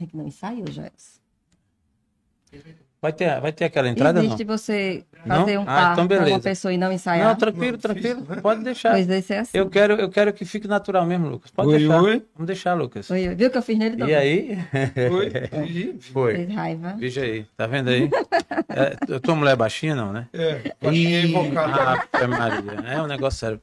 É que não ensaiou, Joelson. Vai ter, vai ter aquela entrada ou não? Existe você Não? fazer um Ah, par então com uma pessoa e não ensaiar? Não, tranquilo, tranquilo. Pode deixar. Pois esse é assim. Eu quero, eu quero que fique natural mesmo, Lucas. Pode Oi, deixar. oi. Vamos deixar, Lucas. Oi, oi. Viu que eu fiz nele? E aí? Oi? Foi. Fez raiva. Veja aí, tá vendo aí? É, tua mulher é baixinha, não, né? É, baixinha invocada. Ave Maria, é um negócio sério.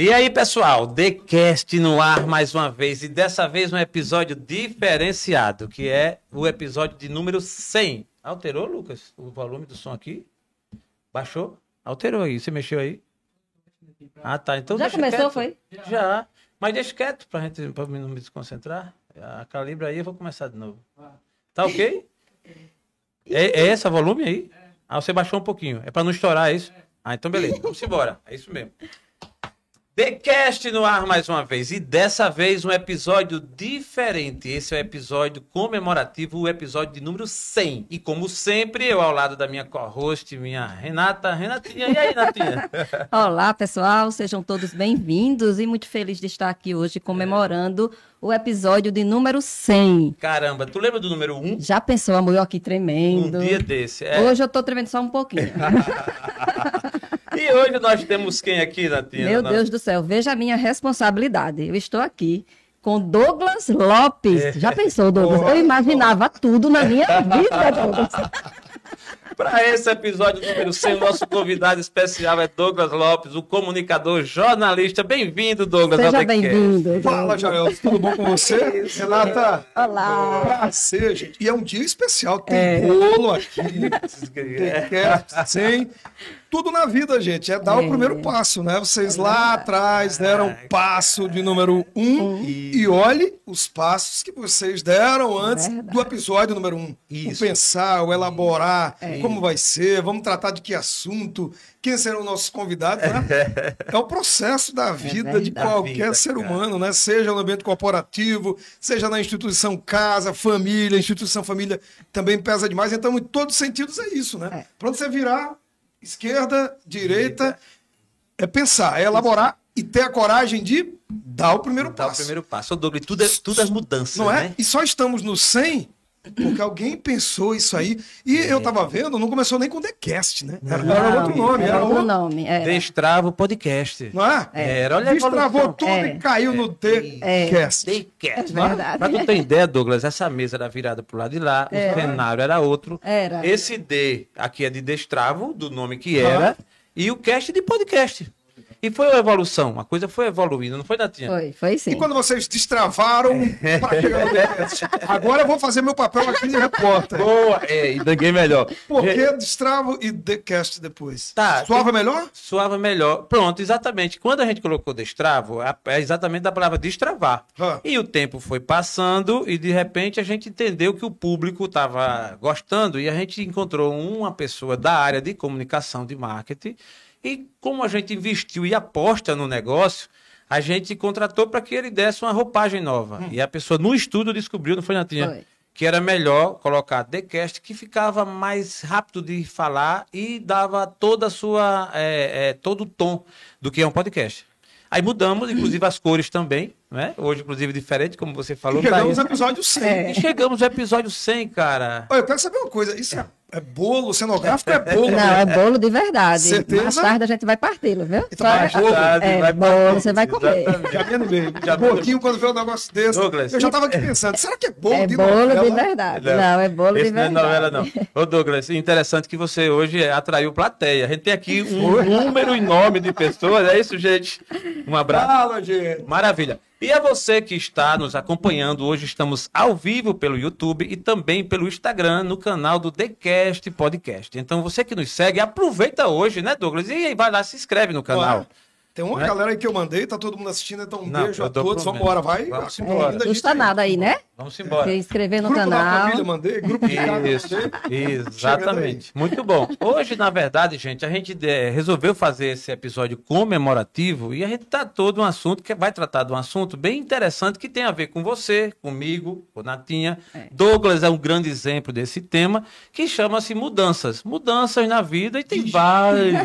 E aí, pessoal, TheCast no ar mais uma vez. E dessa vez um episódio diferenciado, que é o episódio de número 100. Alterou, Lucas, o volume do som aqui? Baixou? Alterou aí. Você mexeu aí? Ah, tá. Então Já começou, quieto. foi? Já. Mas deixa quieto pra gente pra não me desconcentrar. A calibra aí, eu vou começar de novo. Tá ok? É, é esse o volume aí? Ah, você baixou um pouquinho. É pra não estourar é isso? Ah, então beleza. Vamos embora. É isso mesmo. TheCast no ar mais uma vez. E dessa vez um episódio diferente. Esse é o episódio comemorativo, o episódio de número 100. E como sempre, eu ao lado da minha co-host, minha Renata. Renatinha, e aí, Renatinha? Olá, pessoal. Sejam todos bem-vindos e muito feliz de estar aqui hoje comemorando o episódio de número 100. Caramba, tu lembra do número 1? Já pensou a mulher aqui tremendo? Um dia desse. É. Hoje eu tô tremendo só um pouquinho. E hoje nós temos quem aqui, Natinha? Meu Deus do céu, veja a minha responsabilidade. Eu estou aqui com Douglas Lopes. É. Já pensou, Douglas? Eu imaginava tudo na minha vida, Douglas. Para esse episódio número 100, o nosso convidado especial é Douglas Lopes, o comunicador, jornalista. Bem-vindo, Douglas. ao Seja bem-vindo. Fala, Jael, tudo bom com você? Renata, Olá. prazer, gente. E é um dia especial, tem bolo aqui, tem quer, sem. Tudo na vida, gente, é dar o É. primeiro passo, né? Vocês lá atrás deram o passo de número um e olhe os passos que vocês deram antes Verdade. do episódio número um. Isso. O pensar, o elaborar, como vai ser, vamos tratar de que assunto, quem serão nossos convidados, né? É o processo da vida de qualquer Da vida, ser cara. humano, né? Seja no ambiente corporativo, seja na instituição casa, família, instituição família também pesa demais. Então, em todos os sentidos é isso, né? É. Pra onde você virar, esquerda, direita, é pensar, é elaborar e ter a coragem de dar o primeiro o passo. primeiro passo. Ô, Douglas, tudo é, tudo as mudanças, Não é? né? E só estamos no 100 porque alguém pensou isso aí. E É. eu tava vendo, não começou nem com TheCast, né? Era, Não, era outro nome, era era outro nome. Era. Destrava o podcast. Não é? Era, olha Destravou tudo É. e caiu no TheCast. TheCast. É verdade. Pra tu ter ideia, Douglas, essa mesa era virada pro lado de lá, o cenário era outro. Era. Esse D aqui é de destravo, do nome que era, e o cast de podcast. E foi uma evolução, a coisa foi evoluindo, não foi, Natinha? Foi, foi sim. E quando vocês destravaram chegar no? Agora eu vou fazer meu papel aqui de repórter. Boa! É, e ninguém melhor. Por que destravo e TheCast depois? Tá, Suava melhor? Soava melhor. Pronto, exatamente. Quando a gente colocou destravo, é é exatamente da palavra destravar. Ah. E o tempo foi passando e de repente a gente entendeu que o público estava gostando e a gente encontrou uma pessoa da área de comunicação, de marketing. E como a gente investiu e aposta no negócio, a gente contratou para que ele desse uma roupagem nova. E a pessoa no estudo descobriu, não foi, Natinha? Foi. que era melhor colocar TheCast, que ficava mais rápido de falar e dava toda a sua, é, é, todo o tom do que é um podcast. Aí mudamos, inclusive as cores também, né? Hoje, inclusive, diferente, como você falou. Chegamos tá no episódio 100. É. E chegamos no episódio 100, cara. Olha, eu quero saber uma coisa. Isso é, é bolo cenográfico? É bolo? Não, é bolo de verdade. Certeza? Mais tarde a gente vai parti-lo, viu? Então, mais bolo. É, vai bolo, partir, você vai comer. exatamente. Já me animei. Já um pouquinho quando vê um negócio desse. Douglas. Eu já tava aqui pensando, será que é bolo É de bolo novela? de verdade. Não, é bolo Esse de não é verdade. novela, não. Ô, Douglas, interessante que você hoje atraiu plateia. A gente tem aqui um número enorme de pessoas, é isso, gente? Um abraço. Fala, gente. Maravilha. E a você que está nos acompanhando, hoje estamos ao vivo pelo YouTube e também pelo Instagram, no canal do TheCast Podcast. Então, você que nos segue, aproveita hoje, né, Douglas? E aí, vai lá, se inscreve no canal. Claro. Tem uma Né? galera aí que eu mandei, tá todo mundo assistindo, então um Não, beijo a todos. Vamos embora, vai. Vamos embora. Não custa nada aí, né? Vamos embora. Se inscrever no grupo canal. família, mandei. Grupo de Isso, exatamente. Muito bom. Hoje, na verdade, gente, a gente eh, resolveu fazer esse episódio comemorativo e a gente tratou de um assunto que vai tratar de um assunto bem interessante que tem a ver com você, comigo, com Natinha. Douglas é um grande exemplo desse tema que chama-se mudanças. Mudanças na vida e tem várias.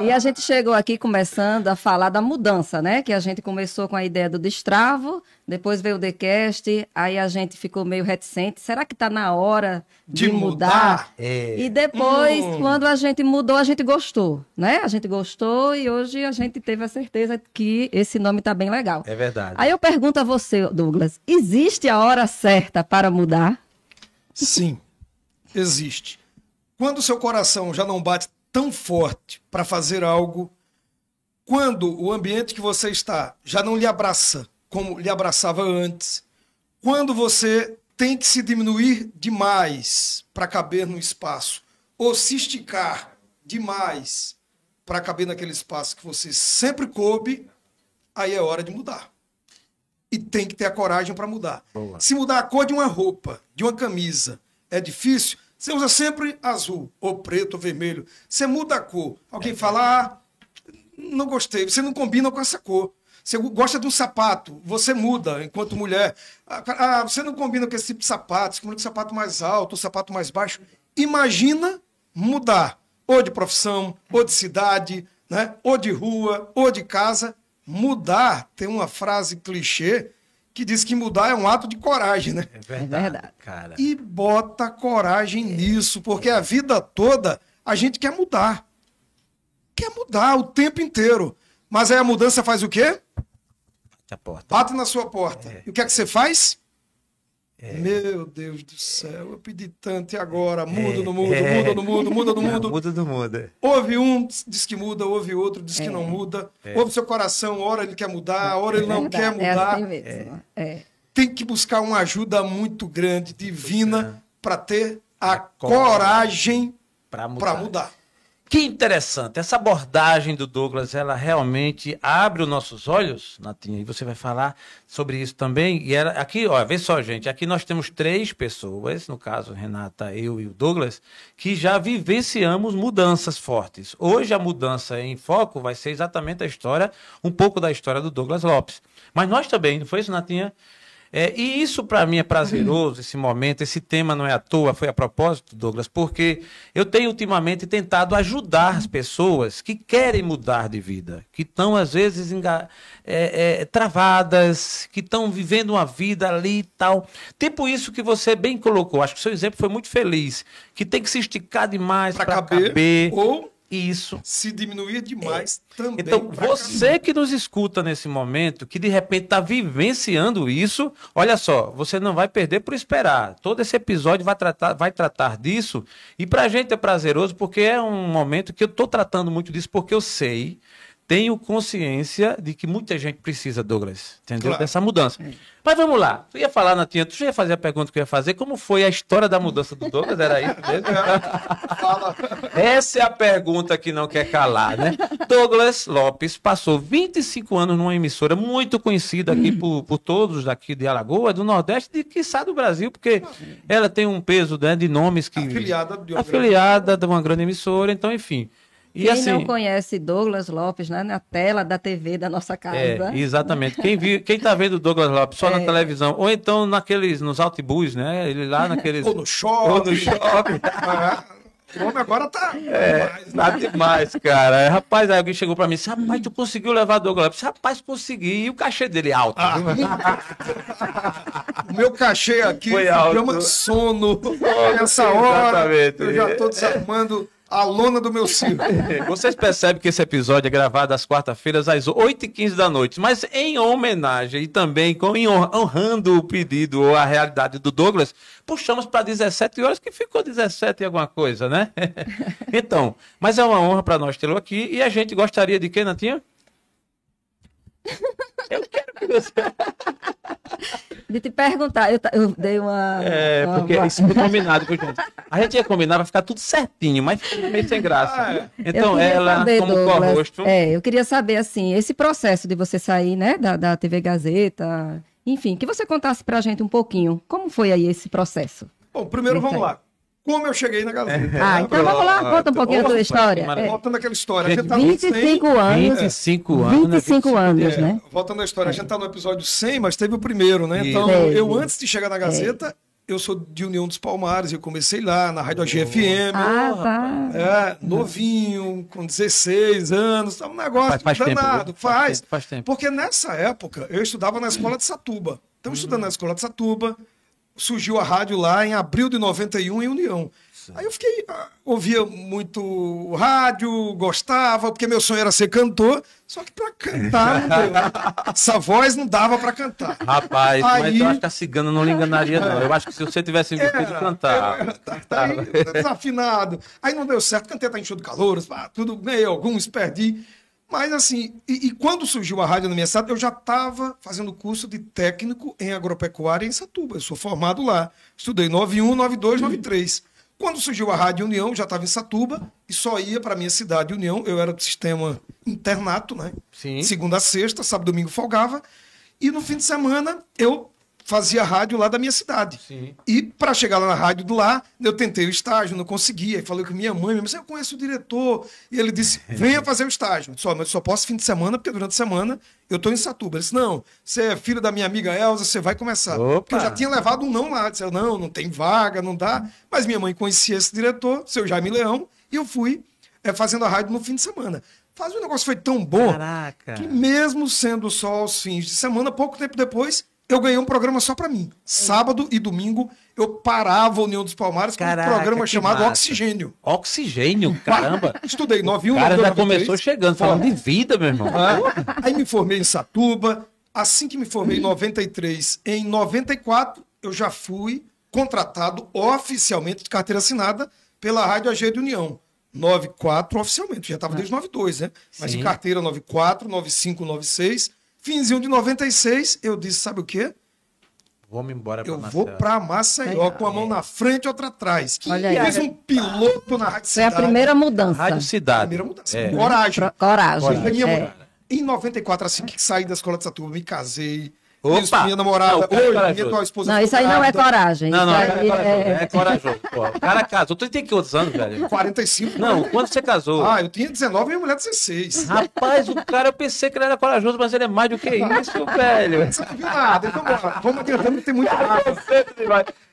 E a gente chegou aqui começando a falar da mudança, né? Que a gente começou com a ideia do destravo, depois veio o Decast, aí a gente ficou meio reticente. Será que está na hora de, De mudar? mudar? É. E depois, Hum. quando a gente mudou, a gente gostou, né? A gente gostou e hoje a gente teve a certeza que esse nome está bem legal. É verdade. Aí eu pergunto a você, Douglas, existe a hora certa para mudar? Sim, existe. Quando o seu coração já não bate tão forte para fazer algo, quando o ambiente que você está já não lhe abraça como lhe abraçava antes, quando você tem que se diminuir demais para caber no espaço, ou se esticar demais para caber naquele espaço que você sempre coube, aí é hora de mudar. E tem que ter a coragem para mudar. Boa. Se mudar a cor de uma roupa, de uma camisa, é difícil, você usa sempre azul, ou preto, ou vermelho. Você muda a cor. Alguém fala, ah, não gostei, você não combina com essa cor. Você gosta de um sapato, você muda enquanto mulher. Ah, você não combina com esse tipo de sapato, você combina com sapato mais alto, sapato mais baixo. Imagina mudar, ou de profissão, ou de cidade, né? ou de rua, ou de casa. Mudar, tem uma frase clichê que diz que mudar é um ato de coragem, né? É verdade, verdade. cara. E bota coragem nisso, porque a vida toda a gente quer mudar. Quer mudar o tempo inteiro. Mas aí a mudança faz o quê? Bate a porta. Bate na sua porta. E o que é que você faz? Meu Deus do céu, eu pedi tanto e agora? Muda no mundo, É. muda no mundo, muda no mundo. Muda do mundo. Houve um, diz que muda, houve outro, diz que não muda. Houve seu coração, hora ele quer mudar, hora ele não quer É mudar. assim mesmo. É. tem que buscar uma ajuda muito grande, divina, para ter a coragem coragem Pra mudar. para mudar. Que interessante. Essa abordagem do Douglas, ela realmente abre os nossos olhos, Natinha, e você vai falar sobre isso também. E ela, aqui, ó, vê só, gente, aqui nós temos três pessoas, no caso, Renata, eu e o Douglas, que já vivenciamos mudanças fortes. Hoje a mudança em foco vai ser exatamente a história, um pouco da história do Douglas Lopes. Mas nós também, não foi isso, Natinha? É, e isso para mim é prazeroso, esse momento, esse tema não é à toa, foi a propósito, Douglas, porque eu tenho ultimamente tentado ajudar as pessoas que querem mudar de vida, que estão às vezes enga- é, é, travadas, que estão vivendo uma vida ali e tal. Tipo isso que você bem colocou, acho que o seu exemplo foi muito feliz, que tem que se esticar demais Para caber, caber. ou Isso. se diminuir demais também. Então, você que nos escuta nesse momento, que de repente está vivenciando isso, olha só, você não vai perder por esperar. Todo esse episódio vai tratar, vai tratar disso. E para a gente é prazeroso, porque é um momento que eu estou tratando muito disso, porque eu sei, tenho consciência de que muita gente precisa, Douglas, entendeu? Claro. Dessa mudança. Mas vamos lá. Tu ia falar, Natinha, tu já ia fazer a pergunta que eu ia fazer. Como foi a história da mudança do Douglas? Era isso mesmo? Fala. Essa é a pergunta que não quer calar, né? Douglas Lopes passou 25 anos numa emissora muito conhecida aqui por, por todos daqui de Alagoas, do Nordeste e quiçá do Brasil, porque ela tem um peso né, de nomes que. Afiliada de uma afiliada de uma grande emissora, então, enfim. E Quem assim. não conhece Douglas Lopes, né, na tela da TV da nossa casa. É, exatamente. Quem, viu, quem tá vendo o Douglas Lopes só na televisão, ou então naqueles, nos outbus, né? Ele lá naqueles. Ou no shopping. ou no shopping. O homem agora tá. É, demais, né? nada demais, cara. É, Rapaz, aí alguém chegou pra mim e disse, rapaz, tu conseguiu levar o Douglas Lopes? Rapaz, consegui. E o cachê dele é alto. Ah, O meu cachê aqui Foi alto. chama sono. Nessa hora, exatamente. eu já estou desarmando a lona do meu circo. Vocês percebem que esse episódio é gravado às quarta-feiras, às 8h15 da noite, mas em homenagem e também com, honrando o pedido ou a realidade do Douglas, puxamos para 17 horas, que ficou 17 e alguma coisa, né? então, mas é uma honra para nós tê-lo aqui e a gente gostaria de quê, Natinha? Eu quero que você. De te perguntar, eu, eu dei uma. É, uma- porque isso foi combinado com gente. A gente ia combinar pra ficar tudo certinho, mas ficou meio sem graça. Ah, é. Então, ela, saber, como Douglas, co-host, É, eu queria saber, assim, esse processo de você sair, né, da, da TV Gazeta, Enfim, que você contasse pra gente um pouquinho. Como foi aí esse processo? Bom, primeiro vamos lá. Como eu cheguei na Gazeta? Ah, então vamos lá, conta um pouquinho a tua história. É, Voltando àquela história. A gente tá no 25 100, anos. 25 anos. né? 25 anos, é, né? Voltando à história, a gente tá no episódio 100, mas teve o primeiro, né? Então, eu antes de chegar na Gazeta, eu sou de União dos Palmares, eu comecei lá na Rádio AGFM. Ah, tá. É, novinho, com 16 anos, tá um negócio Faz- faz tempo, danado. viu? faz. Faz tempo, faz tempo. Porque nessa época eu estudava na escola de Satuba. Então, estudando na escola de Satuba, surgiu a rádio lá em abril de 91 em União. Aí eu fiquei, ah, ouvia muito rádio, gostava, porque meu sonho era ser cantor, só que pra cantar não deu. Essa voz não dava pra cantar. Rapaz, mas Aí- eu acho que a cigana não lhe enganaria, não. Eu acho que se você tivesse Era, cantar. era, tá, tá aí, desafinado. Aí não deu certo, cantei tá enxuto calor, tudo, ganhei alguns, perdi. Mas assim, e, e quando surgiu a rádio na minha cidade, eu já estava fazendo curso de técnico em agropecuária em Satuba. Eu sou formado lá. Estudei 91, 92, 93. Quando surgiu a Rádio União, já estava em Satuba e só ia para minha cidade União. Eu era do sistema internato, né? Sim. Segunda a sexta, sábado e domingo folgava. E no fim de semana eu fazia rádio lá da minha cidade. Sim. E para chegar lá na rádio do lá, eu tentei o estágio, não conseguia. Aí falei com minha mãe, disse, eu conheço o diretor. E ele disse, venha fazer o estágio. Só, mas eu só posso fim de semana, porque durante a semana eu estou em Satuba. Ele disse, não, você é filho da minha amiga Elza, você vai começar. Opa! Porque eu já tinha levado um não lá. Disse, eu, não, não tem vaga, não dá. Mas minha mãe conhecia esse diretor, seu Jaime Leão, e eu fui eh, fazendo a rádio no fim de semana. Faz o negócio foi tão bom Caraca. que mesmo sendo só aos fins de semana, pouco tempo depois, eu ganhei um programa só pra mim. Sábado e domingo eu parava a União dos Palmares com Caraca, um programa chamado massa. Oxigênio. Oxigênio, caramba. Estudei 91, O cara 92, já começou 93. chegando, falando de vida, meu irmão. Ah, Aí me formei em Satuba. Assim que me formei em 93, em 94 eu já fui contratado oficialmente de carteira assinada pela Rádio AG de União. 94 oficialmente, já estava desde 92, né? Mas Sim. em carteira 94, 95, 96. Finzinho de 96, eu disse, sabe o quê? Vamos embora pra Eu vou Marcelo. pra Maceió, com a mão na frente e outra atrás. Olha e aí. um piloto na Rádio Foi a Cidade. primeira mudança. Rádio Cidade. Primeira mudança. É. Coragem. Pro- Coragem. Ganhei É. Em 94, assim que saí da escola de Satuba, me casei. Opa! Fiz minha namorada, Não, o cara é hoje, minha atual esposa. Não, isso aí não é coragem. Não, não, isso é é- É corajoso. Pô. O cara casou. Tu tem que quantos anos, velho? 45. Não, quando você casou? Ah, eu tinha 19 e minha mulher 16. Rapaz, o cara, eu pensei que ele era corajoso, mas ele é mais do que isso, velho. Você não viu nada. Então. Vamos adiantando tem muito nada.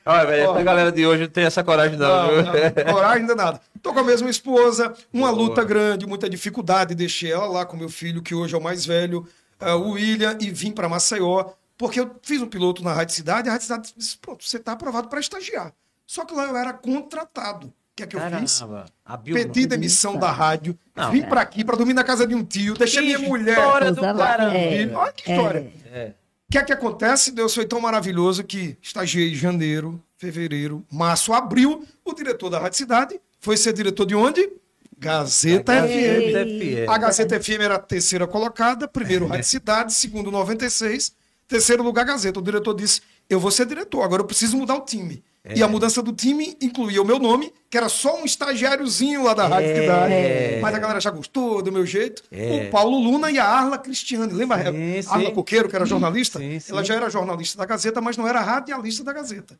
Olha, velho, essa galera de hoje não tem essa coragem, não. Não, não, coragem ainda nada. Tô com a mesma esposa, uma luta grande, muita dificuldade. Deixei ela lá com meu filho, que hoje é o mais velho, o William, e vim para Maceió, porque eu fiz um piloto na Rádio Cidade, e a Rádio Cidade disse: pronto, você está aprovado para estagiar. Só que lá eu era contratado. O que é que eu fiz? Caramba. Abriu Pedi demissão da rádio, Não, vim é. para aqui para dormir na casa de um tio, deixei minha mulher. História do caramba. é. Olha que história. É. O que é que acontece? Deus foi tão maravilhoso que estagiei em janeiro, fevereiro, março, abril. O diretor da Rádio Cidade foi ser diretor de onde? Gazeta FM. FM. A Gazeta FM era a terceira colocada, primeiro Rádio Cidade, segundo 96, terceiro lugar Gazeta. O diretor disse: Eu vou ser diretor, agora eu preciso mudar o time. E a mudança do time incluía o meu nome, que era só um estagiáriozinho lá da Rádio É. Cidade. Mas a galera já gostou do meu jeito. É. O Paulo Luna e a Arla Cristiane. Lembra? Sim, sim. Arla Coqueiro, que era jornalista? Sim, sim. Ela já era jornalista da Gazeta, mas não era radialista da Gazeta.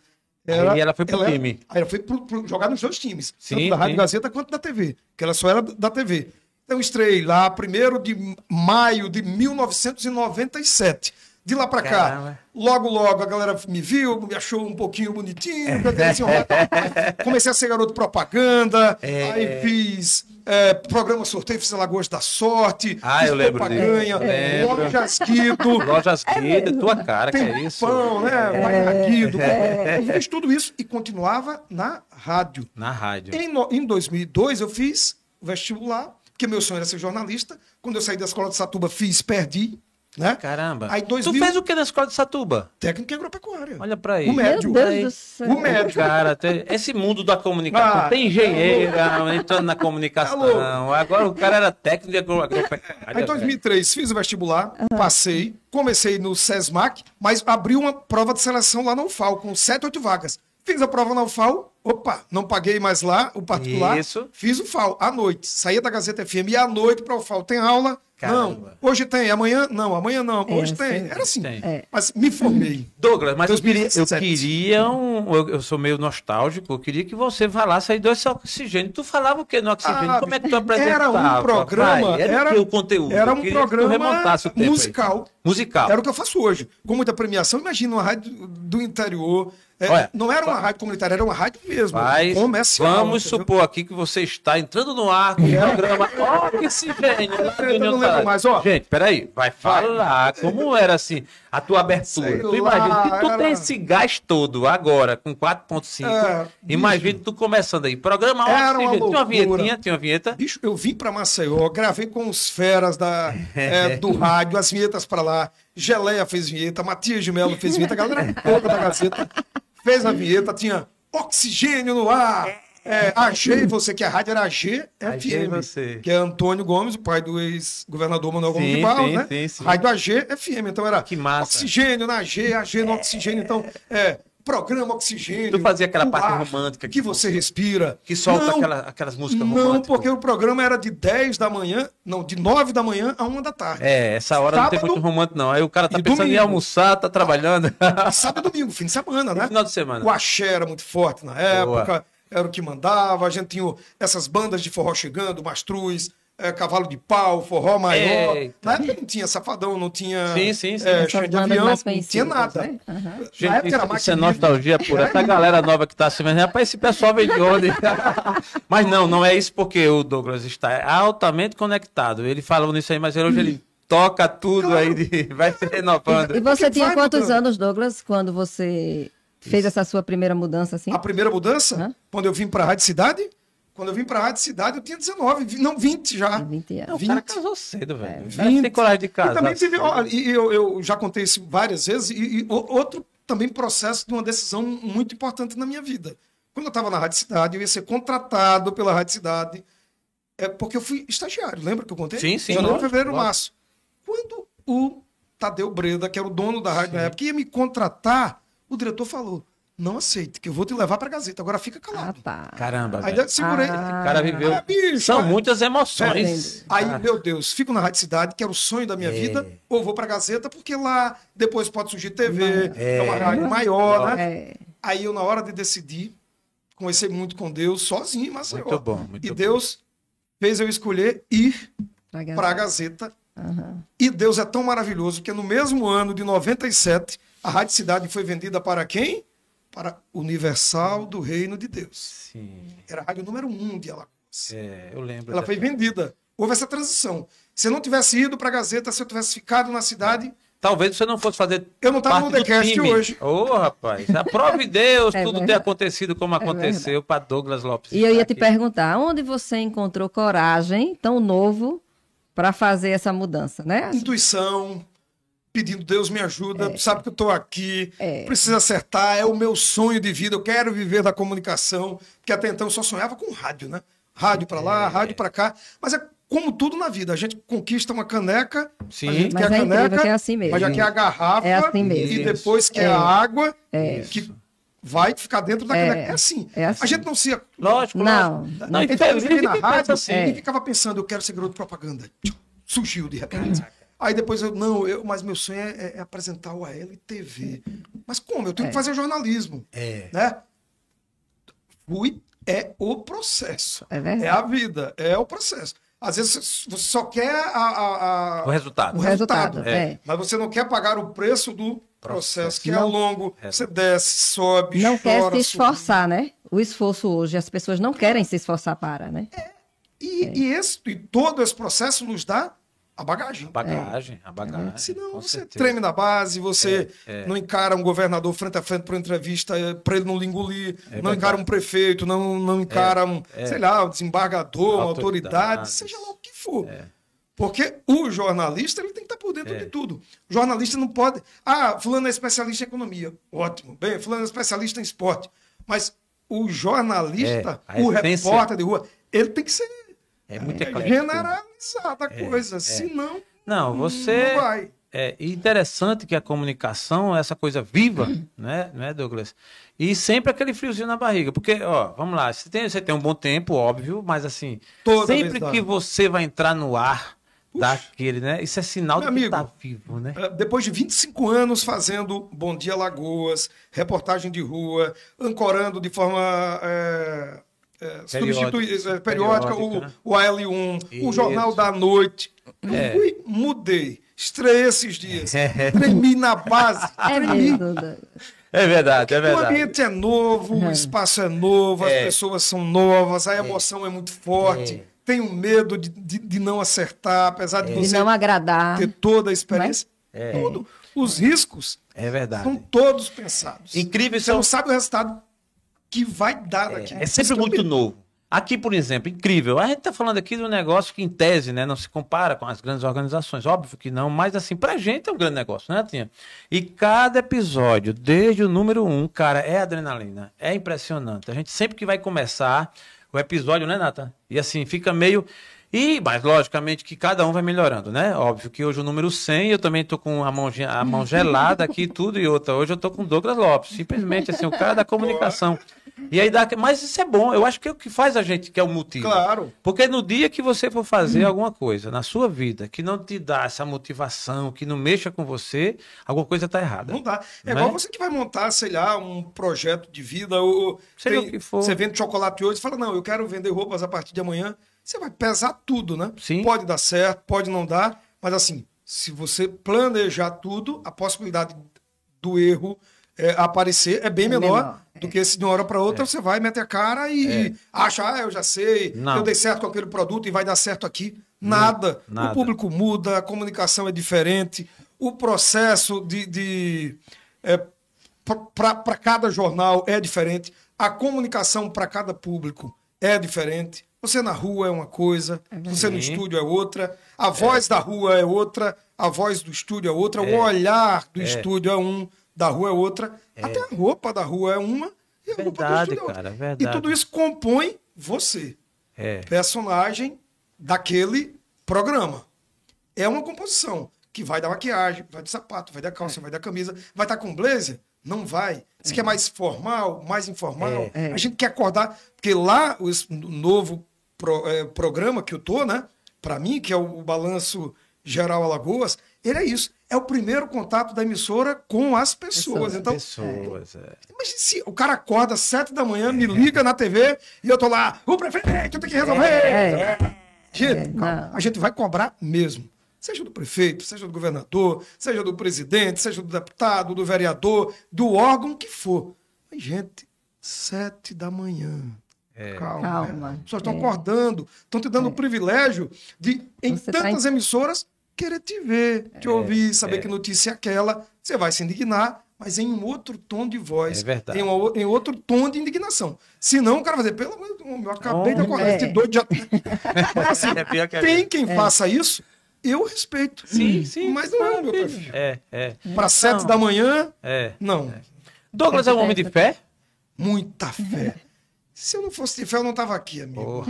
Aí ela foi pro era- time. Aí ela foi pro, pro- jogar nos dois times. Sim, tanto da Rádio sim. Gazeta quanto da TV. Que ela só era da TV. Então estreiei lá, 1 de maio de 1997. De lá pra cá, logo, logo a galera me viu, me achou um pouquinho bonitinho. assim. Comecei a ser garoto propaganda, É. aí fiz é, programa sorteio, fiz Alagoas da Sorte, Ah, fiz eu lembro Poupa disso. Ganha, Lembro. Lojas Guido, Lojas Guida, tua cara, que é tem isso? pão, né? Vai na Guido. Eu fiz tudo isso e continuava na rádio. Na rádio. Em, no- em 2002, eu fiz o vestibular, porque meu sonho era ser jornalista. Quando eu saí da escola de Satuba, fiz, perdi. Né? Caramba. Aí, Tu 2000, fez o que na escola de Satuba? técnica agropecuária. Olha pra aí. O médio. Meu Deus Aí. do céu. O médio. Cara, tem- esse mundo da comunicação. Ah, tem engenheira entrando na comunicação. Alô. Agora o cara era técnico de agro- Aí, agropecuária. em 2003, fiz o vestibular, passei, comecei no SESMAC, mas abri uma prova de seleção lá na UFAL, com 7, 8 vagas. Fiz a prova na UFAL, opa, não paguei mais lá, o particular. Isso. Fiz o FAL à noite. Saía da Gazeta FM e à noite para o FAL. Tem aula, Não, Caramba. hoje tem, amanhã não, amanhã não, hoje É, tem. sim. Era assim. Tem. É. Mas me formei. Douglas, mas eu queria, eu 2017. queria um. Eu, eu sou meio nostálgico, eu queria que você falasse aí desse oxigênio. Tu falava o que no oxigênio? Ah, Como é que tu apresentava? era um programa, Vai, era, era- o conteúdo? Era um queria que tu programa tempo aí. musical. Musical. Era o que eu faço hoje. Com muita premiação, imagina uma rádio do interior. É, Olha, não era uma rádio comunitária, era uma rádio mesmo. Mas comercial. vamos entendeu? supor aqui que você está entrando no ar com o programa Oxigênio. Tarde. mais, ó. Gente, peraí. Vai falar como era assim a tua abertura. Sei tu imagina, lá, se tu era- tem esse gás todo agora, com 4.5, É, imagina tu começando aí. Programa Era uma. Tinha uma vinhetinha, tinha uma vinheta. Bicho, eu vim pra Maceió, gravei com os feras da, é, do rádio, as vinhetas pra lá. Geleia fez vinheta, Matias de Mello fez vinheta, a galera toda da Gazeta fez a vinheta, tinha oxigênio no ar. É, AG, você que a rádio era AG FM, você. que é Antônio Gomes, o pai do ex-governador Manuel Gomes Sim, de Barros, sim, né? sim, sim. Rádio AG FM, então era Que massa. oxigênio na AG, AG no oxigênio, então é programa oxigênio. Tu fazia aquela parte ar romântica que você respira. Que solta Não, aquela- aquelas músicas não, românticas. porque o programa era de 10 da manhã, não, de 9 da manhã a 1 da tarde. É, essa hora não tem Sábado muito romântico, não. Aí o cara tá e pensando em domingo. almoçar, tá trabalhando. E sábado e domingo, fim de semana, né? final de semana. O axé era muito forte na época, era o que mandava. A gente tinha essas bandas de forró chegando, Mastruz, é, Cavalo de Pau, Forró Maior. Eita. Na época não tinha Safadão, não tinha Sim, sim, sim. é, Xande de Avião, não tinha nada. né? Na Gente, época era isso, máquina isso é nostalgia pura. Essa galera nova que tá se vendo, rapaz, esse pessoal vem de onde? mas não, não é isso porque o Douglas está altamente conectado. Ele falou nisso aí, mas hoje ele toca tudo aí, de- vai se renovando. E você Porque tinha quantos mudando. anos, Douglas, quando você fez essa sua primeira mudança assim? A primeira mudança, Hã? quando eu vim para a Rádio Cidade, quando eu vim para a Rádio Cidade, eu tinha 19, vi- não 20 já. 20 anos. O cara 20. casou cedo, velho. É, O cara tem coragem de casar. E também teve, olha, e eu, eu já contei isso várias vezes, e, e o- outro também processo de uma decisão muito importante na minha vida. Quando eu estava na Rádio Cidade, eu ia ser contratado pela Rádio Cidade, é porque eu fui estagiário, lembra que eu contei? Sim, sim, Janeiro, lógico, fevereiro, lógico. março. Quando o Tadeu Breda, que era o dono da rádio na época, ia me contratar, o diretor falou, não aceite, que eu vou te levar para a Gazeta, agora fica Ah, calado. tá. Caramba, Aí velho. eu segurei. Ah. O cara viveu. Ah, bicho, São mas- muitas emoções. Aí, meu Deus, fico na Rádio Cidade, que era o sonho da minha É. vida, ou vou pra Gazeta, porque lá depois pode surgir TV, é, É. uma rádio maior, né? É, Aí eu, na hora de decidir, conversei muito com Deus, sozinho, mas Muito bom, muito E bom. Deus fez eu escolher ir pra Gazeta. pra Gazeta. Aham. E Deus é tão maravilhoso que no mesmo ano de 97, a Rádio Cidade foi vendida para quem? Para Universal do Reino de Deus. Sim. Era a rádio número um de Alagoas. É, eu lembro. Ela foi vendida. Houve essa transição. Se eu não tivesse ido para a Gazeta, se eu tivesse ficado na cidade, Talvez você não fosse fazer. Eu não tava parte no TheCast hoje. Ô, rapaz. Aprove Deus, É tudo ter verdade. acontecido como aconteceu para Douglas Lopes. E eu ia te Aqui. perguntar, onde você encontrou coragem tão novo para fazer essa mudança, né? intuição, pedindo Deus me ajuda, sabe que eu estou aqui, É. precisa acertar, é o meu sonho de vida, eu quero viver da comunicação, porque até então eu só sonhava com rádio, né? Rádio para É. lá, rádio para cá, mas é como tudo na vida, a gente conquista uma caneca, Sim. a gente Mas quer a é incrível caneca, que é assim mesmo. mas já quer a garrafa É assim mesmo. e depois quer É. a água É. que vai ficar dentro da É. caneca. É assim. É assim. A gente não se Lógico, Não, lógico. não. então, eu infeliz fiquei na rádio assim. e ficava pensando, eu quero ser garoto de propaganda. Surgiu de repente. Aí depois eu, não, eu, mas meu sonho é, é apresentar o AL e TV. Mas como? Eu tenho É. que fazer jornalismo. É. Né? Fui, é o processo. É verdade. É a vida, é o processo. Às vezes você só quer a, a- a- O resultado. o resultado. resultado, é. Mas você não quer pagar o preço do processo, que é Não. longo. É. Você desce, sobe, Não quer chora. se esforçar, né? O esforço hoje, as pessoas não querem se esforçar para, né? E, É. e, esse, e todo esse processo nos dá a bagagem. A bagagem, a bagagem. Senão com você certeza. treme na base, você É, é. não encara um governador frente a frente para uma entrevista para ele não lhe engolir, É não encara um prefeito, não, não encara um, é. sei lá, um desembargador, uma autoridade, Autoridades. seja lá o que for. É. Porque o jornalista ele tem que estar por dentro É. de tudo. O jornalista não pode. Ah, fulano é especialista em economia. Ótimo. Bem, fulano é especialista em esporte. Mas o jornalista, É, o repórter de rua, ele tem que ser É muito é, eclético. generalizada a coisa. Senão, Não, você. não vai. É interessante que a comunicação é essa coisa viva, né, né, Douglas? E sempre aquele friozinho na barriga. Porque, ó, vamos lá, você tem, você tem um bom tempo, óbvio, mas assim, Toda sempre que você vai entrar no ar, daquele, né? Isso é sinal Meu de que amigo, tá vivo, né? É, Depois de 25 anos fazendo Bom Dia Lagoas, reportagem de rua, ancorando de forma é, é, substitui- é, periódica, o, Periódica, né? o AL1, o Isso. Jornal da Noite. É. fui, mudei, estrei esses dias, É. tremi na base, É tremi. Douglas. É verdade, é O verdade. ambiente é novo, o espaço é novo, as É. pessoas são novas, a emoção é, muito forte. É. Tenho medo de, de, de não acertar, apesar de De você não agradar. ter toda a experiência. É. Tudo. Os riscos É verdade. são todos pensados. Incrível Você são não sabe o resultado que vai dar daqui. É sempre Isso que eu muito novo. Aqui, por exemplo, incrível. A gente está falando aqui de um negócio que, em tese, né, não se compara com as grandes organizações. Óbvio que não, mas assim, pra gente é um grande negócio, né, Tinha? E cada episódio, desde o número um, cara, é adrenalina. É impressionante. A gente sempre que vai começar o episódio, né, Nathan? E assim, fica meio. E, mas logicamente que cada um vai melhorando, né? Óbvio que hoje o número 100, eu também tô com a mão, a mão gelada aqui e tudo e outra. Hoje eu tô com o Douglas Lopes, simplesmente assim, o cara da comunicação. E aí dá, mas isso é bom, eu acho que é o que faz a gente, que é o motivo. Claro. Porque no dia que você for fazer alguma coisa na sua vida que não te dá essa motivação, que não mexa com você, alguma coisa tá errada. Não dá. É Né? igual você que vai montar, sei lá, um projeto de vida. Ou Seja o que for. Você vende chocolate hoje e fala, não, eu quero vender roupas a partir de amanhã. Você vai pesar tudo, né? Sim. Pode dar certo, pode não dar, mas assim, se você planejar tudo, a possibilidade do erro é, aparecer é bem É menor, menor, do que se de uma hora para outra você vai meter a cara e acha, ah, eu já sei, É. Não. eu dei certo com aquele produto e vai dar certo aqui. Nada. nada. O público muda, a comunicação é diferente, o processo de. de para cada jornal é diferente, a comunicação para cada público é diferente. Você na rua é uma coisa, você no estúdio é outra, a voz da rua é outra, a voz do estúdio é outra, o olhar do estúdio é um, da rua é outra, até a roupa da rua é uma e a roupa do Verdade, é outra. cara, E verdade. tudo isso compõe você É. personagem daquele programa. É uma composição que vai da maquiagem, vai do sapato, vai da calça, vai da camisa. Vai estar com blazer? Não vai. Você quer mais formal, mais informal? É. A gente quer acordar, porque lá o novo pro- programa que eu tô, né? Para mim, que é o, o Balanço Geral Alagoas, ele é isso. É o primeiro contato da emissora com as pessoas. Pessoas. Então, Pessoas, é. Imagina se o cara acorda às sete da manhã, me liga na TV e eu tô lá, o prefeito tem que resolver. É. Gente, É, calma, não. a gente vai cobrar mesmo. Seja do prefeito, seja do governador, seja do presidente, seja do deputado, do vereador, do órgão que for. Mas, gente, sete da manhã. Calma. Calma. As pessoas estão É. acordando, estão te dando o privilégio de, em Você tá tantas emissoras, querer te ver, te ouvir, saber que notícia é aquela. Você vai se indignar, mas em um outro tom de voz. É verdade. Em, uma o- em outro tom de indignação. Senão o cara vai dizer, pelo amor de Deus, eu acabei de Oh, acordar, é. esse doido já... Mas, assim, É pior que a tem quem faça isso, eu respeito. Sim, sim. Mas não é o meu perfil. É, é. Para sete da manhã, É. não. Douglas é um homem de fé? Muita fé. Se eu não fosse de fé, eu não estava aqui, amigo.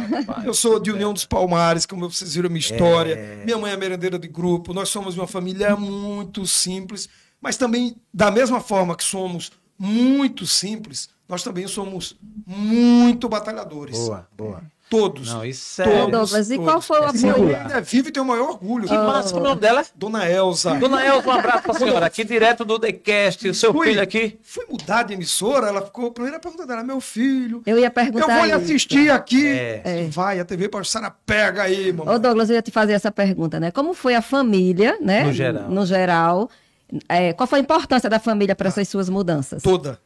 Eu sou de União dos Palmares, como vocês viram a minha história. É. Minha mãe é merendeira de grupo. Nós somos uma família muito simples, mas também, da mesma forma que somos muito simples, nós também somos muito batalhadores. Boa, boa. Todos. Não, isso é. Todos. Douglas, e qual foi o Minha apoio? mãe ainda é viva e tem o maior orgulho. Que massa, como é o nome dela? Dona Elza. Dona Elza, um abraço pra senhora. Aqui direto do TheCast, o seu Fui- filho aqui. Fui mudar de emissora, ela ficou. A primeira pergunta dela, meu filho. Eu ia Eu perguntar. vou lhe isso. assistir aqui. É. Vai, a TV Passara pega aí, mamãe. Ô, Douglas, eu ia te fazer essa pergunta, né? Como foi a família, né? No geral. No geral. É, qual foi a importância da família para essas suas mudanças? Toda.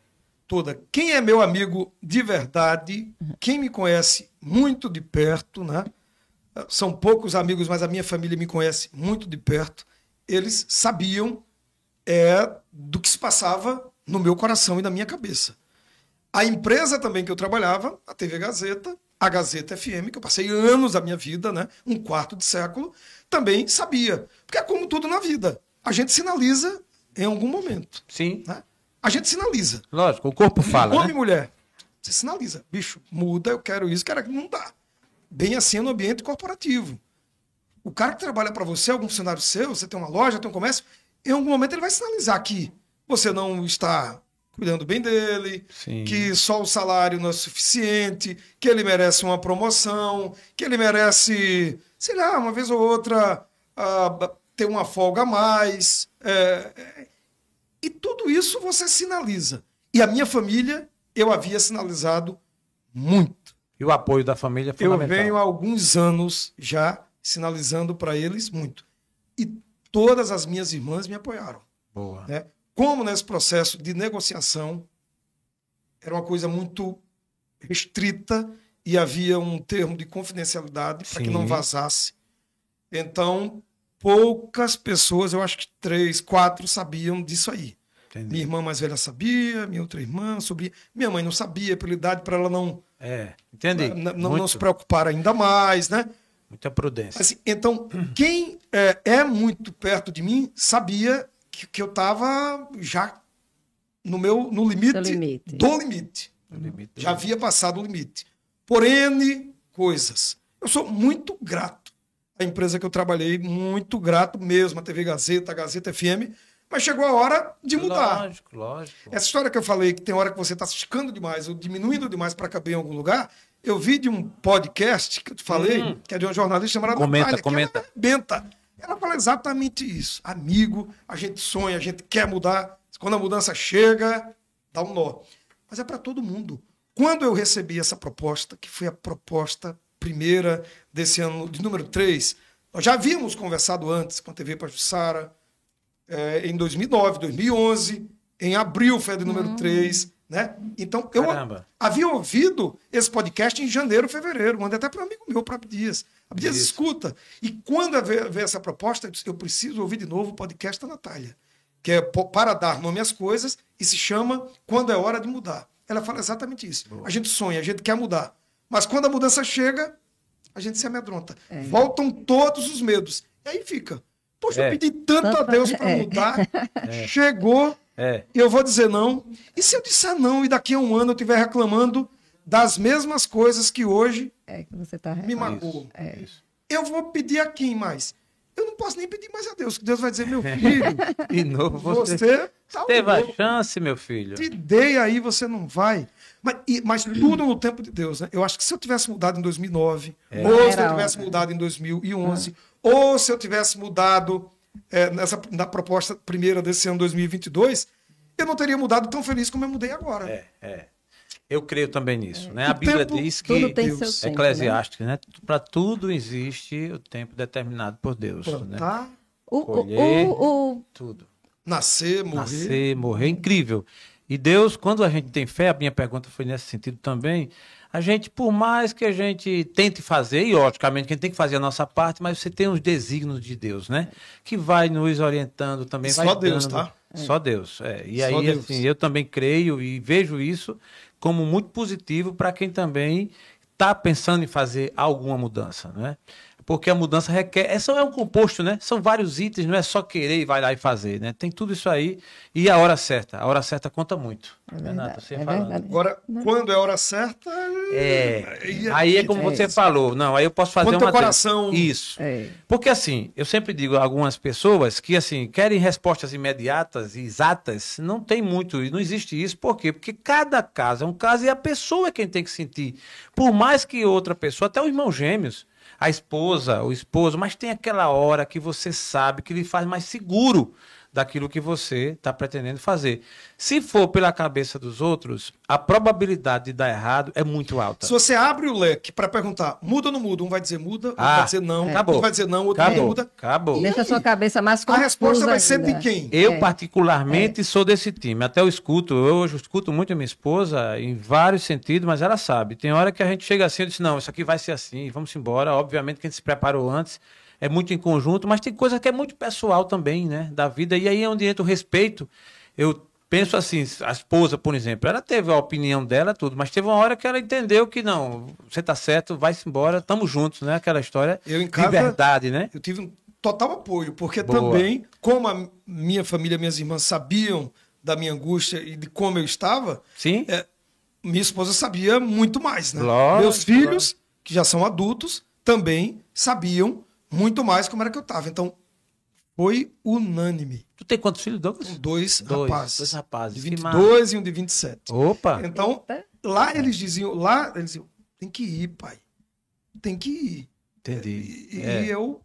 Toda. Quem é meu amigo de verdade, quem me conhece muito de perto, né? São poucos amigos, mas a minha família me conhece muito de perto. Eles sabiam é, do que se passava no meu coração e na minha cabeça. A empresa também que eu trabalhava, a TV Gazeta, a Gazeta FM, que eu passei anos da minha vida, né? um quarto de século, também sabia. Porque é como tudo na vida. A gente sinaliza em algum momento. Sim. Né? A gente sinaliza. Lógico, o corpo fala, Homem né? e mulher. Você sinaliza. Bicho, muda, eu quero isso, quero aquilo. Não dá. Bem assim é no ambiente corporativo. O cara que trabalha para você, algum funcionário seu, você tem uma loja, tem um comércio, em algum momento ele vai sinalizar que você não está cuidando bem dele, Sim. que só o salário não é suficiente, que ele merece uma promoção, que ele merece, sei lá, uma vez ou outra, ah, ter uma folga a mais. é, é, e tudo isso você sinaliza. E a minha família, eu havia sinalizado muito. E o apoio da família é Eu fundamental. venho há alguns anos já sinalizando para eles muito. E todas as minhas irmãs me apoiaram. Boa. né? Como nesse processo de negociação era uma coisa muito restrita e havia um termo de confidencialidade para que não vazasse. Então, poucas pessoas, eu acho que três, quatro, sabiam disso aí. Entendi. Minha irmã mais velha sabia, minha outra irmã sabia, minha mãe não sabia pela idade para ela não, É, entendi. não, Muito- não se preocupar ainda mais, né? Muita prudência. Assim, então, quem é, é muito perto de mim sabia que, que eu estava já no meu no limite, Seu limite. do limite. O limite do- Já havia passado o limite. Por N coisas. Eu sou muito grato à empresa que eu trabalhei, muito grato mesmo, a TV Gazeta, a Gazeta FM, mas chegou a hora de mudar. Lógico, lógico. Essa história que eu falei, que tem hora que você está esticando demais ou diminuindo demais para caber em algum lugar, eu vi de um podcast que eu te falei, Hum. que é de uma jornalista chamada Comenta, Natália, comenta. que ela arrebenta. Ela fala exatamente isso. Amigo, a gente sonha, a gente quer mudar. Quando a mudança chega, dá um nó. Mas é para todo mundo. Quando eu recebi essa proposta, que foi a proposta primeira desse ano, de número 3, nós já havíamos conversado antes com a TV Pajussara, é, em 2009, 2011, em abril foi a de número 3, né? Então, eu Caramba. havia ouvido esse podcast em janeiro, fevereiro, mandei até para um amigo meu, para Abdias. Abdias, Isso. escuta. E quando veio, essa proposta, eu disse, eu preciso ouvir de novo o podcast da Natália, que é para dar nome às coisas e se chama Quando é Hora de Mudar. Ela fala exatamente isso. A gente sonha, a gente quer mudar. Mas quando a mudança chega, a gente se amedronta. Voltam todos os medos. E aí fica. Poxa, É. eu pedi tanto a Deus para é. mudar, chegou, É. e eu vou dizer não. E se eu disser não e daqui a um ano eu estiver reclamando das mesmas coisas que hoje É que você tá me? É. Isso. Eu vou pedir a quem mais? Eu não posso nem pedir mais a Deus, que Deus vai dizer, meu filho, De novo, você, você tá teve a chance, meu filho. Te dei aí, você não vai. Mas, e- mas tudo no tempo de Deus, né? Eu acho que se eu tivesse mudado em 2009, É. ou se eu tivesse hora. mudado em 2011, ou se eu tivesse mudado é, nessa, na proposta primeira desse ano 2022, eu não teria mudado tão feliz como eu mudei agora. É, é. Eu creio também nisso, né? A O Bíblia tempo- diz que Deus. tempo, Eclesiástica, né? Para tudo existe o tempo determinado por Deus, né? Plantar, O, o, Colher. o, o- Tudo. nascer, morrer. Nascer, morrer, incrível. E Deus, quando a gente tem fé, a minha pergunta foi nesse sentido também, a gente, por mais que a gente tente fazer, e logicamente que a gente tem que fazer a nossa parte, mas você tem os desígnios de Deus, né? Que vai nos orientando também. Só Deus, dando- tá? Só Deus, é. E Só aí, Deus. assim, eu também creio e vejo isso como muito positivo para quem também está pensando em fazer alguma mudança, né? Porque a mudança requer. É só é um composto, né? São vários itens, não é só querer e vai lá e fazer, né? Tem tudo isso aí e a hora certa. A hora certa conta muito. É Renato, verdade, você é falando. Agora, quando é a hora certa. É. aí Aí é como É você isso. falou. Não, aí eu posso fazer Quando teu uma. coração- Isso. é. Porque assim, eu sempre digo a algumas pessoas que assim, querem respostas imediatas e exatas, não tem muito, e não existe isso, por quê? Porque cada caso é um caso e a pessoa é quem tem que sentir. Por mais que outra pessoa, até os irmãos gêmeos, a esposa, o esposo, mas tem aquela hora que você sabe que lhe faz mais seguro daquilo que você está pretendendo fazer. Se for pela cabeça dos outros, a probabilidade de dar errado é muito alta. Se você abre o leque para perguntar, muda ou não muda? Um vai dizer muda, outro Ah, vai dizer não, acabou. outro vai dizer não, outro Acabou. muda. Acabou. Deixa a sua cabeça mais A confusa resposta vai ser de quem? Eu, É. particularmente, sou desse time. Até eu escuto, eu hoje escuto muito a minha esposa em vários sentidos, mas ela sabe. Tem hora que a gente chega assim e diz: não, isso aqui vai ser assim, vamos embora. Obviamente que a gente se preparou antes, é muito em conjunto, mas tem coisa que é muito pessoal também, né? Da vida. E aí é onde entra o respeito. Eu penso assim: a esposa, por exemplo, ela teve a opinião dela, tudo, mas teve uma hora que ela entendeu que não, você tá certo, vai-se embora, estamos juntos, né? Aquela história Eu em de casa- verdade, né? Eu tive um total apoio, porque Boa. também, como a minha família, minhas irmãs sabiam da minha angústia e de como eu estava, Sim? é, minha esposa sabia muito mais, né? Lógico, Meus filhos, que já são adultos, também sabiam muito mais como era que eu estava. Então, foi unânime. Tu tem quantos filhos, Douglas? Dois, Dois, rapazes. dois rapazes. De Que 22 e um de 27. Opa! Então, Eita. lá eles diziam, lá eles diziam, tem que ir, pai. Tem que ir. Entendi. E, É. e eu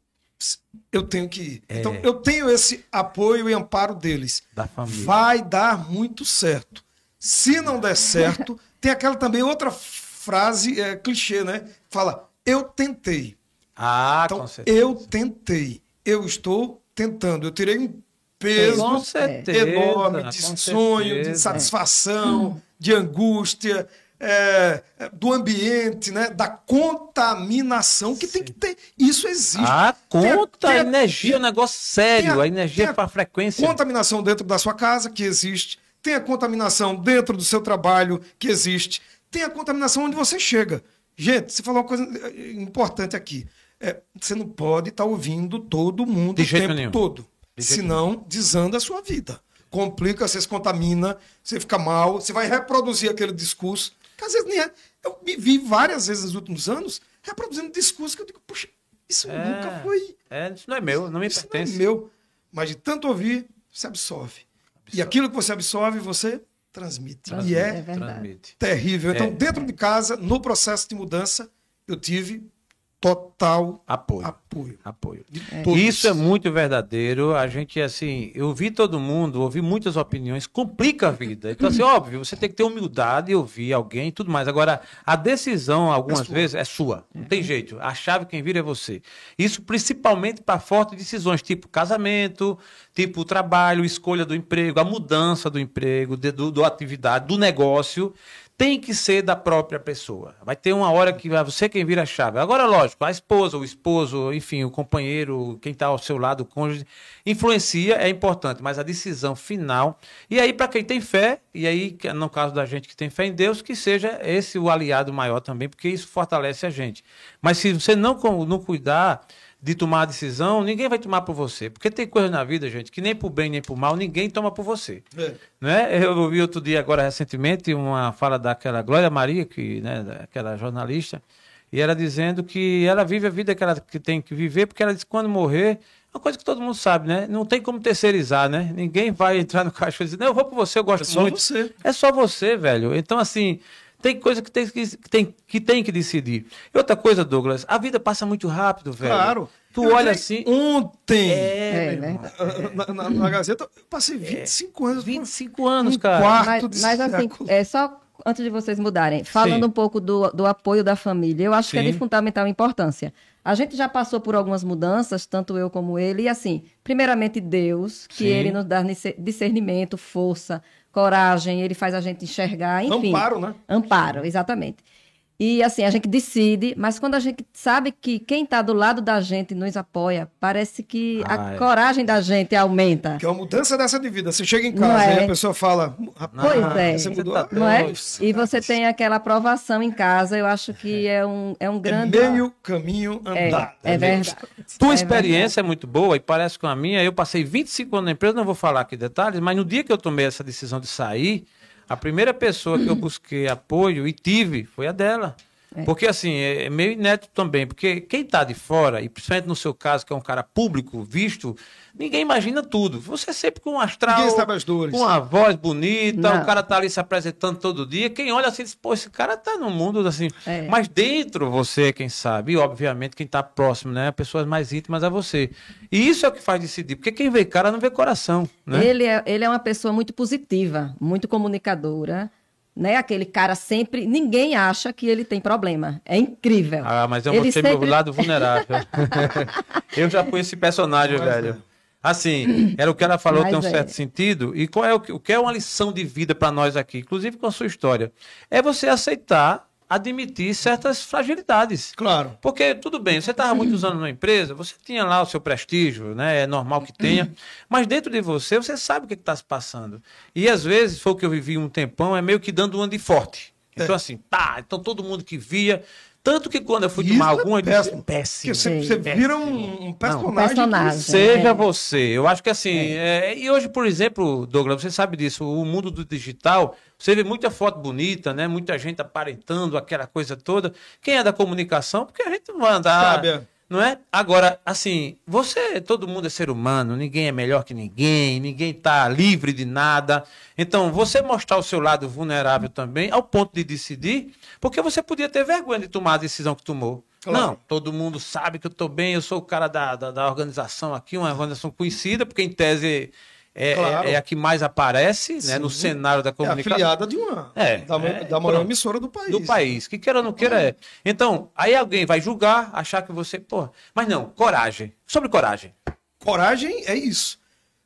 eu tenho que ir. É. Então, eu tenho esse apoio e amparo deles. Da família. Vai dar muito certo. Se não der certo, tem aquela também outra frase é, clichê, né? Fala, eu tentei. Ah, Então, com certeza. eu tentei. Eu estou tentando. Eu tirei um peso Com certeza. enorme com de sonho, de certeza. satisfação, de angústia, é, é, do ambiente, né? da contaminação que tem que ter. Isso existe. Ah, conta Tem- a energia, é um negócio sério. tem a- a energia para frequência. Contaminação dentro da sua casa, que existe. Tem a contaminação dentro do seu trabalho, que existe. Tem a contaminação onde você chega. Gente, você falou uma coisa eh, importante aqui. É, você não pode estar ouvindo todo mundo De o tempo nenhum. todo. De Senão, desanda a sua vida. Complica, você se contamina, você fica mal, você vai reproduzir aquele discurso. Que às vezes nem é. Eu me vi várias vezes nos últimos anos reproduzindo discurso que eu digo, puxa, isso É. nunca foi É, isso não é meu, não me isso não é pertence. meu. Mas de tanto ouvir, você absorve. E aquilo que você absorve, você transmite. E É é. Transmite. terrível. Então, É. dentro de casa, no processo de mudança, eu tive total Apoio. apoio. Apoio. Todos. Isso é muito verdadeiro. A gente, assim, eu vi todo mundo, ouvi muitas opiniões, complica a vida. Então, assim, óbvio, você tem que ter humildade e ouvir alguém e tudo mais. Agora, a decisão, algumas É vezes, é sua. Não tem jeito. A chave quem vira é você. Isso principalmente para fortes decisões, tipo casamento, tipo trabalho, escolha do emprego, a mudança do emprego, de, do, do atividade, do negócio. Tem que ser da própria pessoa. Vai ter uma hora que vai você quem vira a chave. Agora, lógico, a esposa, o esposo, enfim, o companheiro, quem está ao seu lado, o cônjuge, influencia, é importante, mas a decisão final. E aí, para quem tem fé, e aí, que no caso da gente que tem fé em Deus, que seja esse o aliado maior também, porque isso fortalece a gente. Mas se você não, não cuidar de tomar a decisão, ninguém vai tomar por você. Porque tem coisa na vida, gente, que nem por bem nem por mal, ninguém toma por você. É. Né? Eu ouvi outro dia, agora recentemente, uma fala daquela Glória Maria, que, né, daquela jornalista, e ela dizendo que ela vive a vida que ela que tem que viver, porque ela disse que quando morrer, é uma coisa que todo mundo sabe, né? Não tem como terceirizar, né? Ninguém vai entrar no caixa e dizer, não, eu vou por você, eu gosto É só muito. você. É só você, velho. Então, assim, tem coisa que tem que, que tem, que tem que decidir. E outra coisa, Douglas, a vida passa muito rápido, velho. Claro. Tu Eu olha assim. Ontem, É, É, verdade. na, na- na Gazeta, eu passei 25 anos. 25 anos, Um cara. quarto. Mas, de mas assim, é só antes de vocês mudarem, falando Sim. um pouco do, do apoio da família, eu acho que é Sim. de fundamental importância. A gente já passou por algumas mudanças, tanto eu como ele, e assim, primeiramente Deus, que Sim. ele nos dá discernimento, força, coragem, ele faz a gente enxergar, enfim. Amparo, né? Amparo, exatamente. E assim, a gente decide, mas quando a gente sabe que quem está do lado da gente nos apoia, parece que Ah, a é. coragem da gente aumenta. Que é uma mudança dessa de vida. Você chega em casa é? e a pessoa fala, rapaz, Pois é. você mudou. Você tá Não é? E você tem aquela aprovação em casa, eu acho que é um, é um É grande. meio caminho É, andado. é verdade. Tua É experiência é muito boa e parece com a minha. Eu passei 25 anos na empresa, não vou falar aqui detalhes, mas no dia que eu tomei essa decisão de sair, a primeira pessoa que eu busquei apoio e tive foi a dela. Porque assim, é é meio inédito também, porque quem está de fora, e principalmente no seu caso, que é um cara público, visto, ninguém imagina tudo. Você é sempre com um astral, Ninguém sabe as dores. com uma voz bonita, Não. o cara tá ali se apresentando todo dia. Quem olha assim diz, pô, esse cara tá no mundo assim. É. Mas dentro você é quem sabe, e obviamente quem tá próximo, né? Pessoas mais íntimas a você. E isso é o que faz decidir, porque quem vê cara não vê coração, né? Ele é, ele é uma pessoa muito positiva, muito comunicadora, né? Aquele cara sempre. Ninguém acha que ele tem problema. É incrível. Ah, mas eu Ele mostrei sempre- meu lado vulnerável. eu já fui esse personagem, velho. Assim, era o que ela falou, Mas tem um é. certo sentido. E qual é o que, o que é uma lição de vida para nós aqui, inclusive com a sua história? É você aceitar, admitir certas fragilidades. Claro. Porque, tudo bem, você estava muitos anos numa empresa, você tinha lá o seu prestígio, né? É normal que tenha. Mas dentro de você, você sabe o que está se passando. E às vezes, foi o que eu vivi um tempão, é meio que dando uma de forte. Então, É. assim, tá, então todo mundo que via. Tanto que quando eu fui Isso tomar é alguma, disse, péssimo. péssimo. Você, Sim. você péssimo. vira um, um personagem. personagem. Seja É. você. Eu acho que assim. é, e hoje, por exemplo, Douglas, você sabe disso, o mundo do digital, você vê muita foto bonita, né? Muita gente aparentando aquela coisa toda. Quem é da comunicação, porque a gente não vai andar. Sabe, é. Não é? Agora, assim, você, todo mundo é ser humano, ninguém é melhor que ninguém, ninguém está livre de nada. Então, você mostrar o seu lado vulnerável também, ao ponto de decidir, porque você podia ter vergonha de tomar a decisão que tomou. Claro. Não, todo mundo sabe que eu tô bem, eu sou o cara da, da, da organização aqui, uma organização conhecida, porque em tese é, é- Claro. é a que mais aparece né, no cenário da É comunicação. afiliada de uma. É, da, é, da maior pronto. emissora do país. do país. Que queira ou não queira é. Então, aí alguém vai julgar, achar que você. Pô, mas não, coragem. Sobre coragem. Coragem é isso.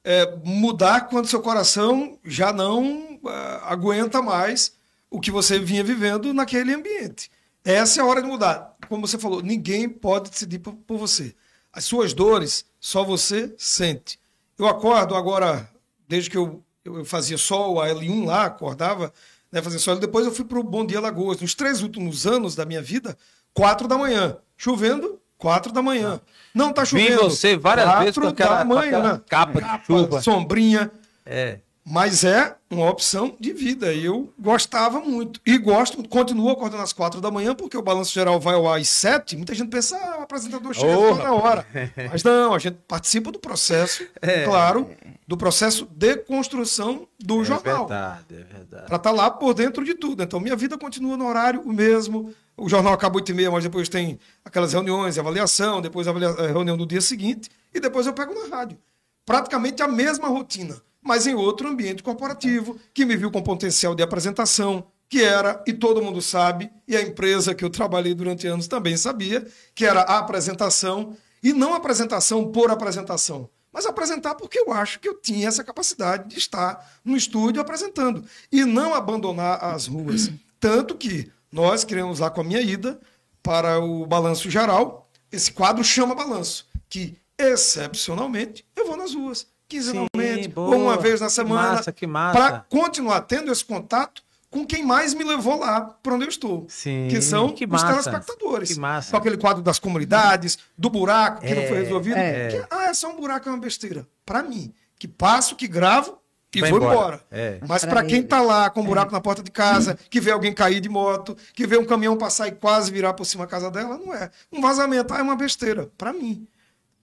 É mudar quando seu coração já não ah, aguenta mais o que você vinha vivendo naquele ambiente. Essa é a hora de mudar. Como você falou, ninguém pode decidir por, por você. As suas dores, só você sente. Eu acordo agora, desde que eu, eu fazia só o L1 lá, acordava, né, fazia só. Depois eu fui para o Bom Dia Lagoas. Nos três últimos anos da minha vida, quatro da manhã. Chovendo, quatro da manhã. Não tá Vi chovendo. você várias quatro vezes com aquela, com manhã. aquela capa de chuva. Sombrinha. É. Mas é uma opção de vida. Eu gostava muito. E gosto, continuo acordando às quatro da manhã, porque o balanço geral vai ao ar às sete. Muita gente pensa, ah, o apresentador chega Oh, na hora. Mas não, a gente participa do processo, claro, do processo de construção do É jornal. verdade, é verdade. Para estar lá por dentro de tudo. Então, minha vida continua no horário o mesmo. O jornal acaba 8 e meia, mas depois tem aquelas reuniões, avaliação, depois a a reunião do dia seguinte, e depois eu pego na rádio. Praticamente a mesma rotina, mas em outro ambiente corporativo, que me viu com potencial de apresentação, que era, e todo mundo sabe, e a empresa que eu trabalhei durante anos também sabia, que era a apresentação, e não apresentação por apresentação, mas apresentar porque eu acho que eu tinha essa capacidade de estar no estúdio apresentando e não abandonar as ruas. Tanto que nós criamos lá com a minha ida para o Balanço Geral, esse quadro chama Balanço, que excepcionalmente eu vou nas ruas, quinzenalmente, boa. ou uma vez na Que semana, massa, que massa. para continuar tendo esse contato com quem mais me levou lá para onde eu estou, Sim, que são que os massa, telespectadores. que massa. Com aquele quadro das comunidades, do buraco que não foi É, resolvido. é. que, ah, é só um buraco, é uma besteira. Para mim, que passo, que gravo e Vai vou embora. embora. É. Mas Pra para quem ele. tá lá com um buraco na porta de casa, que vê alguém cair de moto, que vê um caminhão passar e quase virar por cima da casa dela, não é. Um vazamento, ah, é uma besteira. Para mim.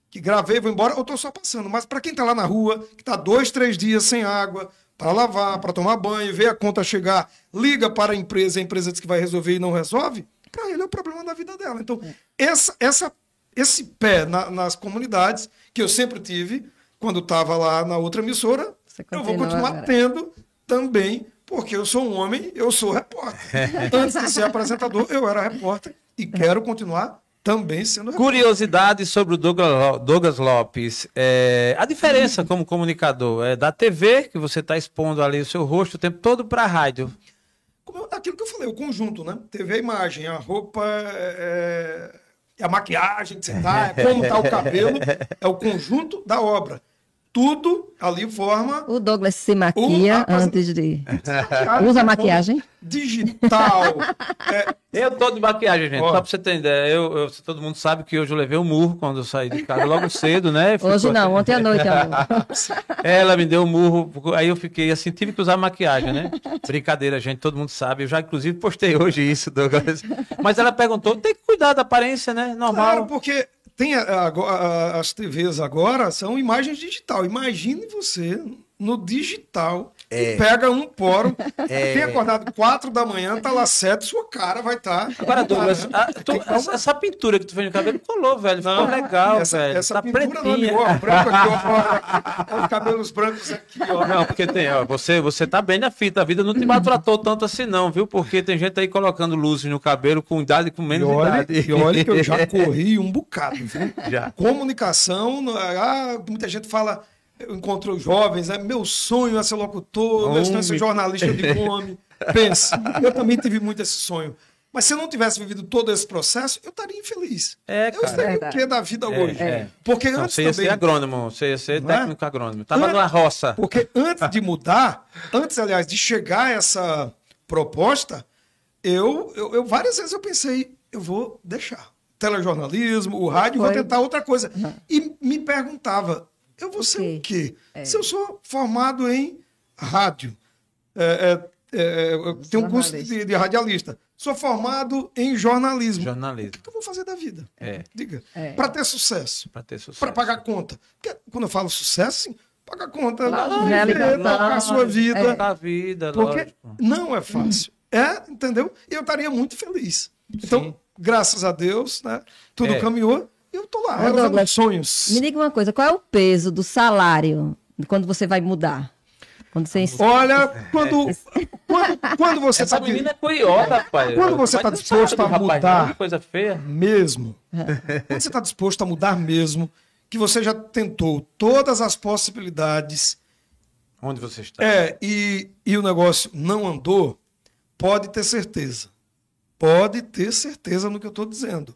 Que gravei, vou embora, eu tô só passando. Mas para quem tá lá na rua, que tá dois, três dias sem água, para lavar, para tomar banho, ver a conta chegar, liga para a empresa, a empresa diz que vai resolver e não resolve, para ele é o problema da vida dela. Então, essa, essa, esse pé na- nas comunidades, que eu sempre tive, quando estava lá na outra emissora, eu vou continua continuar agora. tendo também, porque eu sou um homem, eu sou repórter. Antes de ser apresentador, eu era repórter e quero continuar também sendo. Curiosidade sobre o Douglas, Lo- Douglas Lopes. É, a diferença como comunicador é da TV, que você está expondo ali o seu rosto o tempo todo, para a rádio. Aquilo que eu falei, o conjunto, né? TV a imagem, a roupa, é, é a maquiagem que você tá, é como tá o cabelo, é o conjunto da obra. Tudo ali forma O Douglas se maquia antes de. maquiagem, Usa maquiagem? digital. É, Eu tô de maquiagem, gente. Ó. Só pra você ter ideia. Eu, eu- todo mundo sabe que hoje eu levei um murro quando eu saí de casa logo cedo, né? Ficou Hoje não, assim- ontem à noite, amor. Ela me deu um murro, aí eu fiquei assim, tive que usar maquiagem, né? Brincadeira, gente, todo mundo sabe. Eu já, inclusive, postei hoje isso, Douglas. Mas ela perguntou: tem que cuidar da aparência, né? Normal. Claro, porque tem a- a- as TVs agora são imagens digital. Imagine você no digital É. pega um poro, tem acordado quatro da manhã, tá lá sete, sua cara vai estar. Agora, Douglas, a- tu- essa, essa pintura que tu fez no cabelo colou, velho. Ficou legal, essa, velho. essa tá pintura não pretinha. amigo, ó, branco aqui, ó, os cabelos brancos aqui, ó. Não, porque tem, ó, você, você tá bem na fita, a vida não te maltratou tanto assim não, viu? Porque tem gente aí colocando luzes no cabelo com idade, com E menos olha, idade. e olha que eu já corri um bocado, viu? Já. Comunicação, não é- ah, muita gente fala, eu os jovens, é meu sonho é ser locutor, meu sonho é ser jornalista de nome. Pense, eu também tive muito esse sonho. Mas se eu não tivesse vivido todo esse processo, eu estaria infeliz. É, eu cara. seria o que da vida É, hoje? é. Porque Não, antes você ia também... ser agrônomo, você ia ser Não é? técnico agrônomo. Tava An- numa roça. Porque antes de mudar, antes, aliás, de chegar a essa proposta, eu, eu, eu- várias vezes eu pensei, eu vou deixar. Telejornalismo, o rádio, vou Foi. tentar outra coisa. E me perguntava, eu vou ser o quê? quê? Se eu sou formado em rádio, é, é, é, eu tenho um curso de, de radialista, sou formado em jornalismo. Jornalismo. O que eu vou fazer da vida? É. Diga. É. Para ter sucesso Pra ter sucesso. para pagar conta. Porque quando eu falo sucesso, sim, pagar conta, Claro, viver, a sua vida. A vida, Porque lógico. não é fácil. É, entendeu? E eu estaria muito feliz. Então, graças a Deus, né? Tudo É. caminhou eu tô lá, Ô, realizando Douglas, sonhos. Me diga uma coisa, qual é o peso do salário quando você vai mudar? Quando você... Olha, quando, quando, quando você Essa tá menina é curiosa, rapaz. Quando você tá não disposto sabe, a rapaz, mudar- não, Coisa feia. mesmo, quando você está disposto a mudar mesmo, que você já tentou todas as possibilidades, Onde você está? é, e, e o negócio não andou, pode ter certeza. Pode ter certeza no que eu estou dizendo.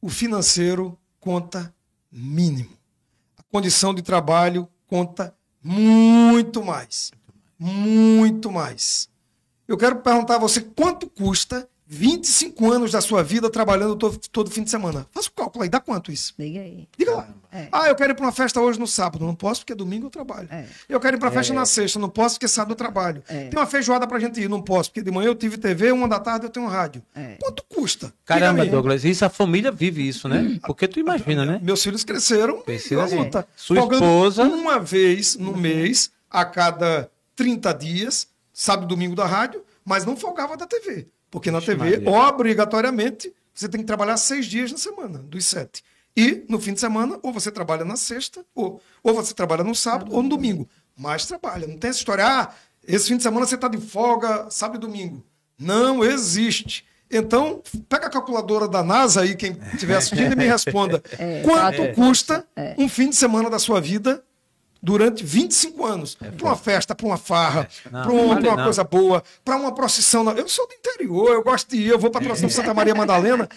O financeiro conta mínimo. A condição de trabalho conta muito mais. Muito mais. Eu quero perguntar a você quanto custa 25 anos da sua vida trabalhando todo, todo fim de semana. Faça o cálculo aí, dá quanto isso? Diga aí. Diga lá. É. Ah, eu quero ir para uma festa hoje no sábado. Não posso porque domingo eu trabalho. É. Eu quero ir para festa na sexta. Não posso porque sábado eu trabalho. É. Tem uma feijoada para gente ir. Não posso porque de manhã eu tive TV, uma da tarde eu tenho rádio. É. Quanto custa? Caramba. Douglas, isso a família vive isso, né? Porque tu imagina, né? Meus filhos cresceram Precisa na sim. luta. Sua Folgando esposa- Uma vez no mês, a cada 30 dias, sábado e domingo da rádio, mas não folgava da TV. Porque na TV, Maria. obrigatoriamente, você tem que trabalhar seis dias na semana, dos sete. E no fim de semana, ou você trabalha na sexta, ou, ou você trabalha no sábado ou no domingo. Mas trabalha. Não tem essa história, ah, esse fim de semana você está de folga, sábado e domingo. Não existe. Então, pega a calculadora da NASA aí, quem estiver assistindo, e me responda. É, quanto é. custa um fim de semana da sua vida durante 25 anos? para uma festa, para uma farra, Não, para uma, vale pra uma não. coisa boa, para uma procissão. Eu sou do interior, eu gosto de ir, eu vou para a procissão de Santa Maria Madalena.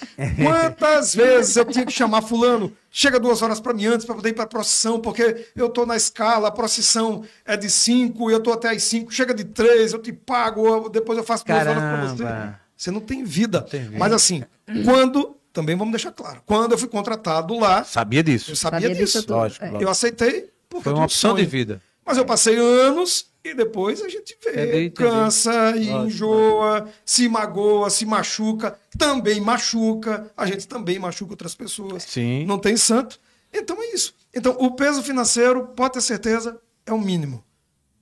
Quantas vezes eu tinha que chamar fulano? Chega duas horas para mim antes para poder ir para a procissão, porque eu estou na escala, a procissão é de 5, eu estou até às 5, chega de 3, eu te pago, eu- depois eu faço duas horas para você. Caramba. Você não tem vida. tem. Mas assim, quando, também vamos deixar claro, quando eu fui contratado lá, Sabia disso. eu sabia, Sabia disso disso. Lógico, É. lógico. Eu aceitei porque Foi uma um opção de sonho. vida. Mas eu passei anos e depois a gente vê, Entendi, entendi. cansa e Lógico, enjoa, se magoa, se machuca, também machuca, a gente também machuca outras pessoas. Sim. Não tem santo. Então é isso. Então o peso financeiro, pode ter certeza, é o mínimo.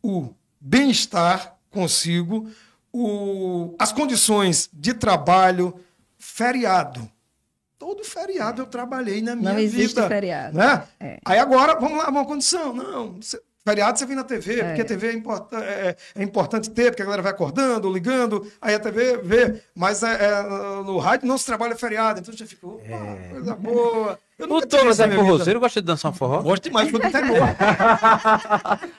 O bem-estar consigo, o, as condições de trabalho, feriado. Todo feriado eu trabalhei na minha Não existe vida. feriado. Né? É. Aí agora, vamos lá, uma condição. Não, cê- feriado você vem na TV, É. porque a TV é, importa- é- é importante ter, porque a galera vai acordando, ligando, aí a TV vê. Mas é, é, no rádio não se trabalha feriado, então já ficou, opa, coisa boa. Eu O Douglas é forrozeiro, gosta de dançar um forró? Gosto demais, sou do interior.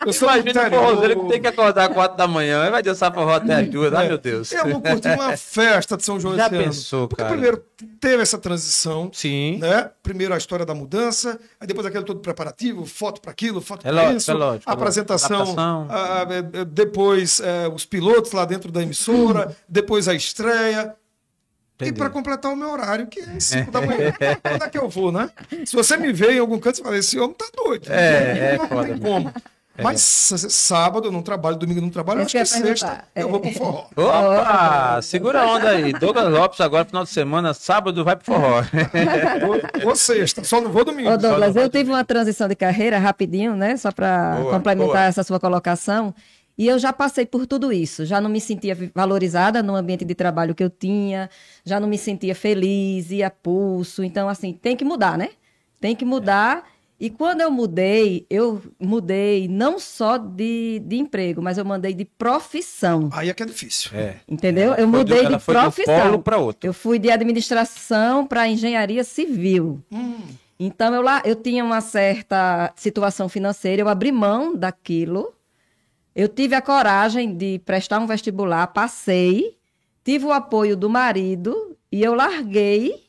eu sou do Imagina o forrozeiro que tem que acordar às quatro da manhã e vai dançar forró até as duas. Ai, meu Deus. Eu não curti uma festa de São João Já esse ano. pensou, Porque cara? primeiro teve essa transição, Sim. né? Primeiro a história da mudança, aí depois aquele todo preparativo, foto para aquilo, foto É para isso, é lógico, é apresentação, lógico. Adaptação. ah, é, é, depois é, os pilotos lá dentro da emissora, depois a estreia. E Entendi. para completar o meu horário, que é 5 da manhã. Quando é que eu vou, né? Se você me vê em algum canto, você fala, esse homem tá doido. É, é não tem como. Mas s- sábado eu não trabalho, domingo eu não trabalho, Isso acho que é eu sexta eu vou pro forró. Opa! Segura a onda aí. Douglas Lopes agora, final de semana, sábado, vai pro forró. Vou, vou sexta, só não vou domingo. Ô, Douglas, não eu tive uma transição de carreira rapidinho, né? Só para complementar boa. essa sua colocação. E eu já passei por tudo isso. Já não me sentia valorizada no ambiente de trabalho que eu tinha, já não me sentia feliz, ia pulso. Então, assim, tem que mudar, né? Tem que mudar. E quando eu mudei, eu mudei não só de, de emprego, mas eu mandei de profissão. Aí é que é difícil. É. Entendeu? Eu Foi do- mudei de de um profissão. pra outro. Eu fui de administração para engenharia civil. Então eu lá eu tinha uma certa situação financeira, eu abri mão daquilo. Eu tive a coragem de prestar um vestibular, passei, tive o apoio do marido e eu larguei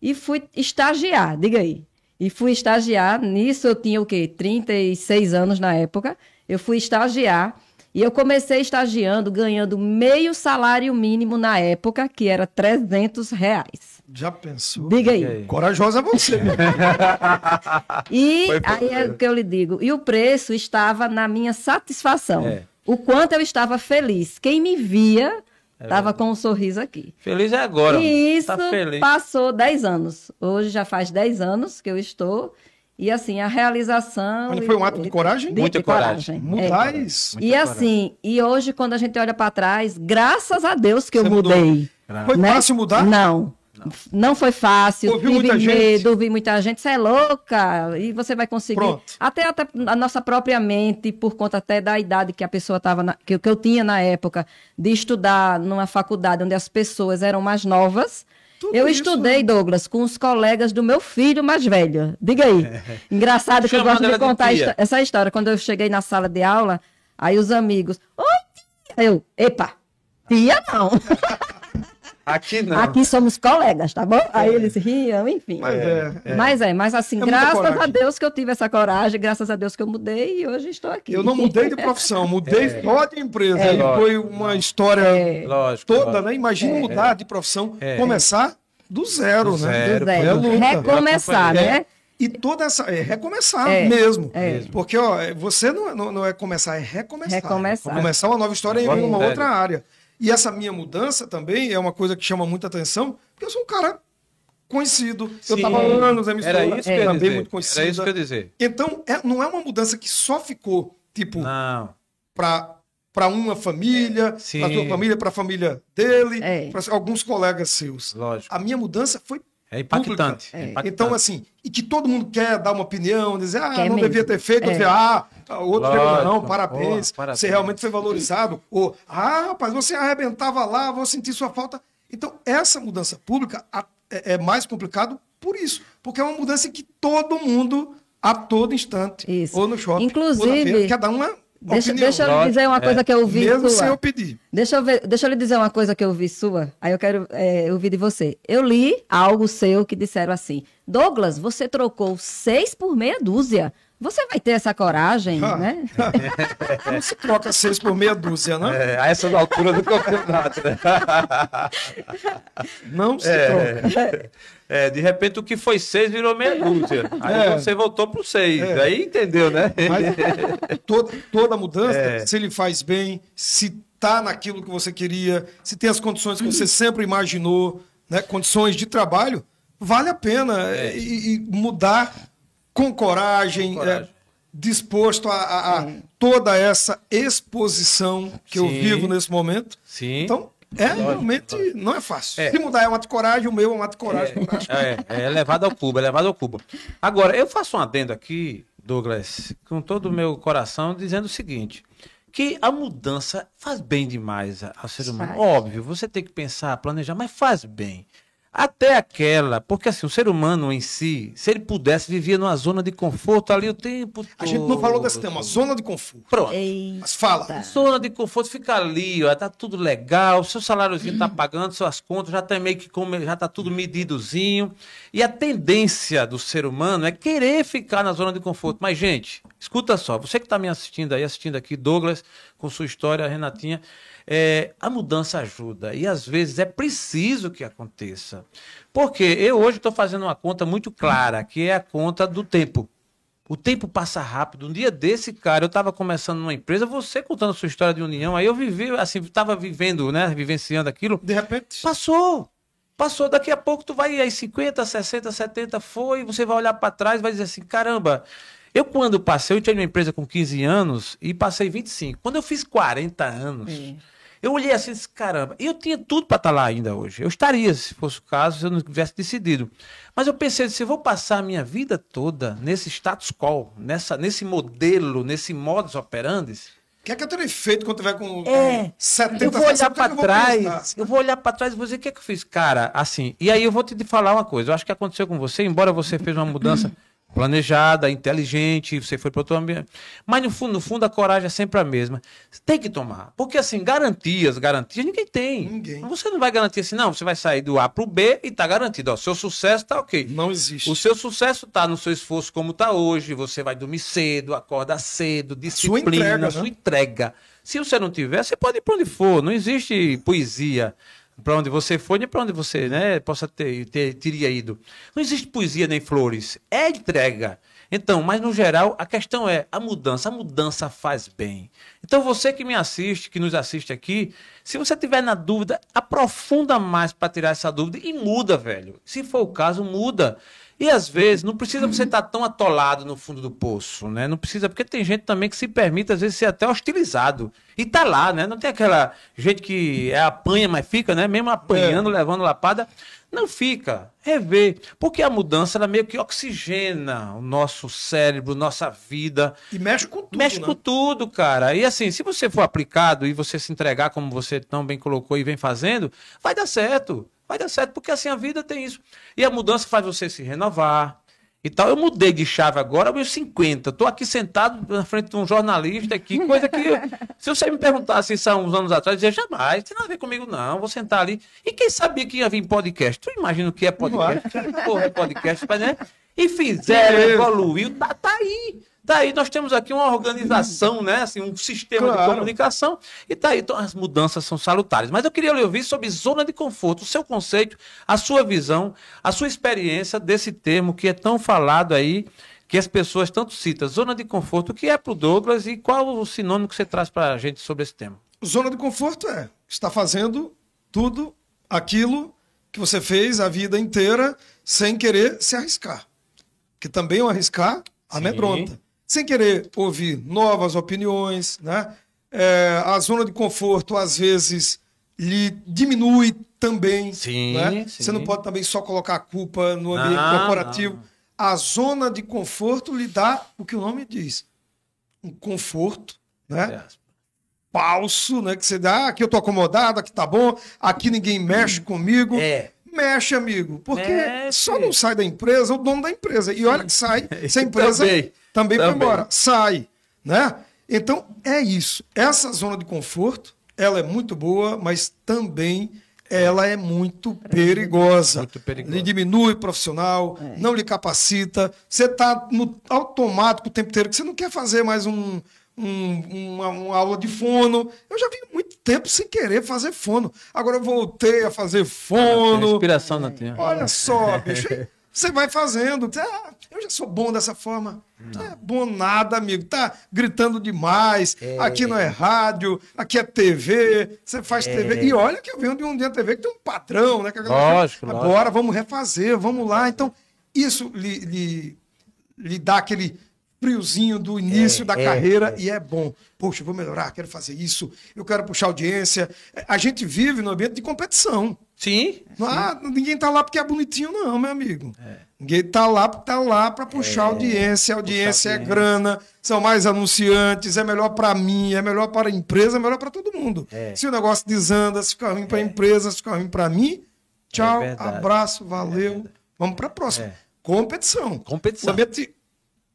e fui estagiar, diga aí. E fui estagiar, nisso eu tinha o quê? 36 anos na época. Eu fui estagiar e eu comecei estagiando, ganhando meio salário mínimo na época, que era 300 reais. Já pensou? Diga aí. aí? Corajosa é você. E aí é o que eu lhe digo. E o preço estava na minha satisfação. É. O quanto eu estava feliz. Quem me via estava com um sorriso aqui. Feliz é agora. E isso Tá feliz. passou 10 anos. Hoje já faz 10 anos que eu estou. E assim, a realização. Mas foi um ato de coragem? de- Muita de coragem. É. Mudar isso. E assim, e hoje, quando a gente olha para trás, graças a Deus que eu Você mudou. mudei. Foi né? fácil mudar? Não. Não foi fácil, Ouviu tive muita gente? medo, ouvi muita gente, você é louca, e você vai conseguir. Pronto. Até, até a nossa própria mente, por conta até da idade que a pessoa estava, que, que eu tinha na época, de estudar numa faculdade onde as pessoas eram mais novas. Tudo eu isso, estudei, Douglas, com os colegas do meu filho mais velho. Diga aí. Engraçado que eu gosto de de contar histó- essa história. Quando eu cheguei na sala de aula, aí os amigos, oi, tia. Eu, epa, tia não. Aqui não. Aqui somos colegas, tá bom? Aí eles riam, enfim. Mas é. Mas é, mas assim, É graças a. Deus que eu tive essa coragem, graças a Deus que eu mudei e hoje estou aqui. Eu não mudei de profissão, mudei só de empresa. E foi uma história É. Lógico. toda, lógico. né? Imagina mudar de profissão, É. começar do zero, Do né? zero, Do zero. É. Recomeçar, É. né? E toda essa. É recomeçar É, mesmo. é. Porque, ó, é- você não, é- não, não é começar, é recomeçar. Recomeçar. Começar uma nova história em uma outra área. E essa minha mudança também é uma coisa que chama muita atenção, porque eu sou um cara conhecido. Eu Sim. estava há anos na emissora, Era isso que eu também dizer. muito conhecida. Era isso que eu ia dizer. Então, é- não é uma mudança que só ficou, tipo, para para uma família, para sua família, para a família dele, É. para alguns colegas seus. Lógico. A minha mudança foi É impactante. pública. é impactante. Então, assim, e que todo mundo quer dar uma opinião, dizer, ah, Quer não mesmo. devia ter feito, É. dizer, ah, o outro Lógico. não, parabéns, Porra, parabéns. você realmente foi valorizado. Ou, ah, rapaz, você arrebentava lá, vou sentir sua falta. Então, essa mudança pública é, é mais complicado por isso, porque é uma mudança em que todo mundo, a todo instante, Isso. ou no shopping, ou na Inclusive, feira, cada um é Deixa, deixa eu dizer uma coisa é. que eu vi Mesmo sua. sem eu pedir. Deixa eu, ver, deixa eu lhe dizer uma coisa que eu vi sua. Aí eu quero é, ouvir de você. Eu li algo seu que disseram assim: Douglas, você trocou seis por meia dúzia. Você vai ter essa coragem, Ah. né? Não se troca seis por meia dúzia, né? É, a essa altura do campeonato, né? Não se troca. É, é, de repente o que foi seis virou meia dúzia. Aí É. você voltou pro seis. Aí entendeu, né? Mas toda, toda mudança, É. se ele faz bem, se tá naquilo que você queria, se tem as condições que você sempre imaginou, né, condições de trabalho, vale a pena É. e, e mudar com coragem, Com coragem. é, disposto a, a- a toda essa exposição que eu Sim. vivo nesse momento. Sim. Então, é realmente não é fácil. É. Se mudar é um ato de coragem, o meu é um ato de coragem. coragem. É, é levado ao cubo, é levado ao cubo. Agora, eu faço um adendo aqui, Douglas, com todo o meu coração, dizendo o seguinte: que a mudança faz bem demais ao ser humano. Faz. Óbvio, você tem que pensar, planejar, mas faz bem. Até aquela, porque assim, o ser humano em si, se ele pudesse, vivia numa zona de conforto ali o tempo todo. A gente não falou desse tema, zona de conforto. Pronto. Eita. Mas fala. Zona de conforto fica ali, ó, tá tudo legal, seu saláriozinho tá pagando suas contas, já tá meio que come- já tá tudo medidozinho. E a tendência do ser humano é querer ficar na zona de conforto. Mas gente, escuta só, você que tá me assistindo aí, assistindo aqui, Douglas, com sua história, Renatinha, é, a mudança ajuda e às vezes é preciso que aconteça. Porque eu hoje estou fazendo uma conta muito clara, que é a conta do tempo. O tempo passa rápido. Um dia desse, cara, eu estava começando numa empresa, você contando sua história de união, aí eu vivi, assim, estava vivendo, né, vivenciando aquilo. De repente, Passou. Passou, daqui a pouco tu vai aí 50, 60, 70, foi, você vai olhar para trás e vai dizer assim, caramba, eu quando passei, eu tinha uma empresa com 15 anos e passei 25. Quando eu fiz 40 anos, É. eu olhei assim, e disse, caramba, eu tinha tudo para estar lá ainda hoje. Eu estaria, se fosse o caso, se eu não tivesse decidido. Mas eu pensei, se eu vou passar a minha vida toda nesse status quo, nessa, nesse modelo, nesse modus operandi, o que é que eu terei feito quando tiver com é, 70 eu vou olhar 60, o que é para vou trás, eu vou olhar para trás e vou dizer o que é que eu fiz, cara, assim. E aí eu vou te falar uma coisa, eu acho que aconteceu com você, embora você fez uma mudança planejada, inteligente, você foi para outro ambiente, mas no fundo, no fundo a coragem é sempre a mesma. Tem que tomar, porque assim, garantias, garantias ninguém tem. Ninguém. Você não vai garantir assim, não, você vai sair do A para o B e tá garantido, ó, seu sucesso tá OK. Não existe. O seu sucesso está no seu esforço como está hoje. Você vai dormir cedo, acorda cedo, disciplina, entrega, sua né? entrega. Se você não tiver, você pode ir para onde for. Não existe poesia para onde você for, nem para onde você né, possa ter, ter teria ido. Não existe poesia nem flores. É entrega. Então, mas no geral, a questão é a mudança. A mudança faz bem. Então, você que me assiste, que nos assiste aqui, se você tiver na dúvida, aprofunda mais para tirar essa dúvida e muda, velho. Se for o caso, muda. E às vezes não precisa você estar tão atolado no fundo do poço, né? Não precisa, porque tem gente também que se permite, às vezes, ser até hostilizado. E tá lá, né? Não tem aquela gente que é apanha, mas fica, né? Mesmo apanhando, levando lapada. Não fica. Rever. Porque a mudança, ela meio que oxigena o nosso cérebro, nossa vida. E mexe com tudo. Mexe né? com tudo, cara. E assim, se você for aplicado e você se entregar como você tão bem colocou e vem fazendo, vai dar certo. Vai dar certo, porque assim a vida tem isso. E a mudança faz você se renovar e tal. Eu mudei de chave agora aos meus 50. Tô aqui sentado na frente de um jornalista aqui, coisa que se você me perguntasse isso há uns anos atrás, eu dizia jamais, tem nada a ver comigo não, vou sentar ali. E quem sabia que ia vir podcast? Tu imagina o que é podcast? Porra, é podcast, mas, né? E fizeram, evoluiu, tá, tá aí. Tá aí, nós temos aqui uma organização, né? Assim, um sistema de Claro. comunicação. E tá aí, então as mudanças são salutares. Mas eu queria lhe ouvir sobre zona de conforto, o seu conceito, a sua visão, a sua experiência desse termo que é tão falado aí, que as pessoas tanto citam. Zona de conforto, o que é pro Douglas e qual o sinônimo que você traz pra gente sobre esse tema? Zona de conforto é estar fazendo tudo aquilo que você fez a vida inteira sem querer se arriscar. Que também o arriscar amedronta. Sem querer ouvir novas opiniões, né? É, a zona de conforto, às vezes, lhe diminui também. Sim, né? sim. Você não pode também só colocar a culpa no ambiente Não, corporativo. não. A zona de conforto lhe dá o que o nome diz. Um conforto, né? falso, né? Que você dá, ah, aqui eu tô acomodado, aqui tá bom, aqui ninguém mexe comigo. É. Mexe, amigo, porque Mexe. só não sai da empresa o dono da empresa. E olha que sai, se a empresa Também. também, foi embora. Sai, né? Então, é isso. Essa zona de conforto, ela é muito boa, mas também ela é muito perigosa. Muito perigosa. Lhe diminui profissional, não lhe capacita. Você está no automático o tempo inteiro, que você não quer fazer mais um, um- uma, uma aula de fono. Eu já vi muito tempo sem querer fazer fono. Agora eu voltei a fazer fono. Inspiração não tem. Olha só, bicho. Você vai fazendo. Ah, eu já sou bom dessa forma. Não é bom nada, amigo. Tá gritando demais. Aqui não é rádio, aqui é TV. Você faz TV. E olha que eu venho de um dia TV que tem um padrão, né? Que Lógico, fala, lógico. Agora vamos refazer, vamos lá. Então, isso lhe, lhe, lhe dá aquele friozinho do início É, da é, carreira e é bom. Poxa, vou melhorar, quero fazer isso, eu quero puxar audiência. A gente vive no ambiente de competição. Sim. Não, ah, ninguém tá lá porque é bonitinho, não, meu amigo. É. Ninguém tá lá porque tá lá para puxar audiência. A audiência é audiência. grana, são mais anunciantes, é melhor para mim, é melhor para a empresa, é melhor para todo mundo. É. Se o negócio desanda, se ficar ruim para a empresa, se ficar ruim para mim, tchau, É abraço, valeu. Vamos para a próxima. É. Competição. Competição. O ambiente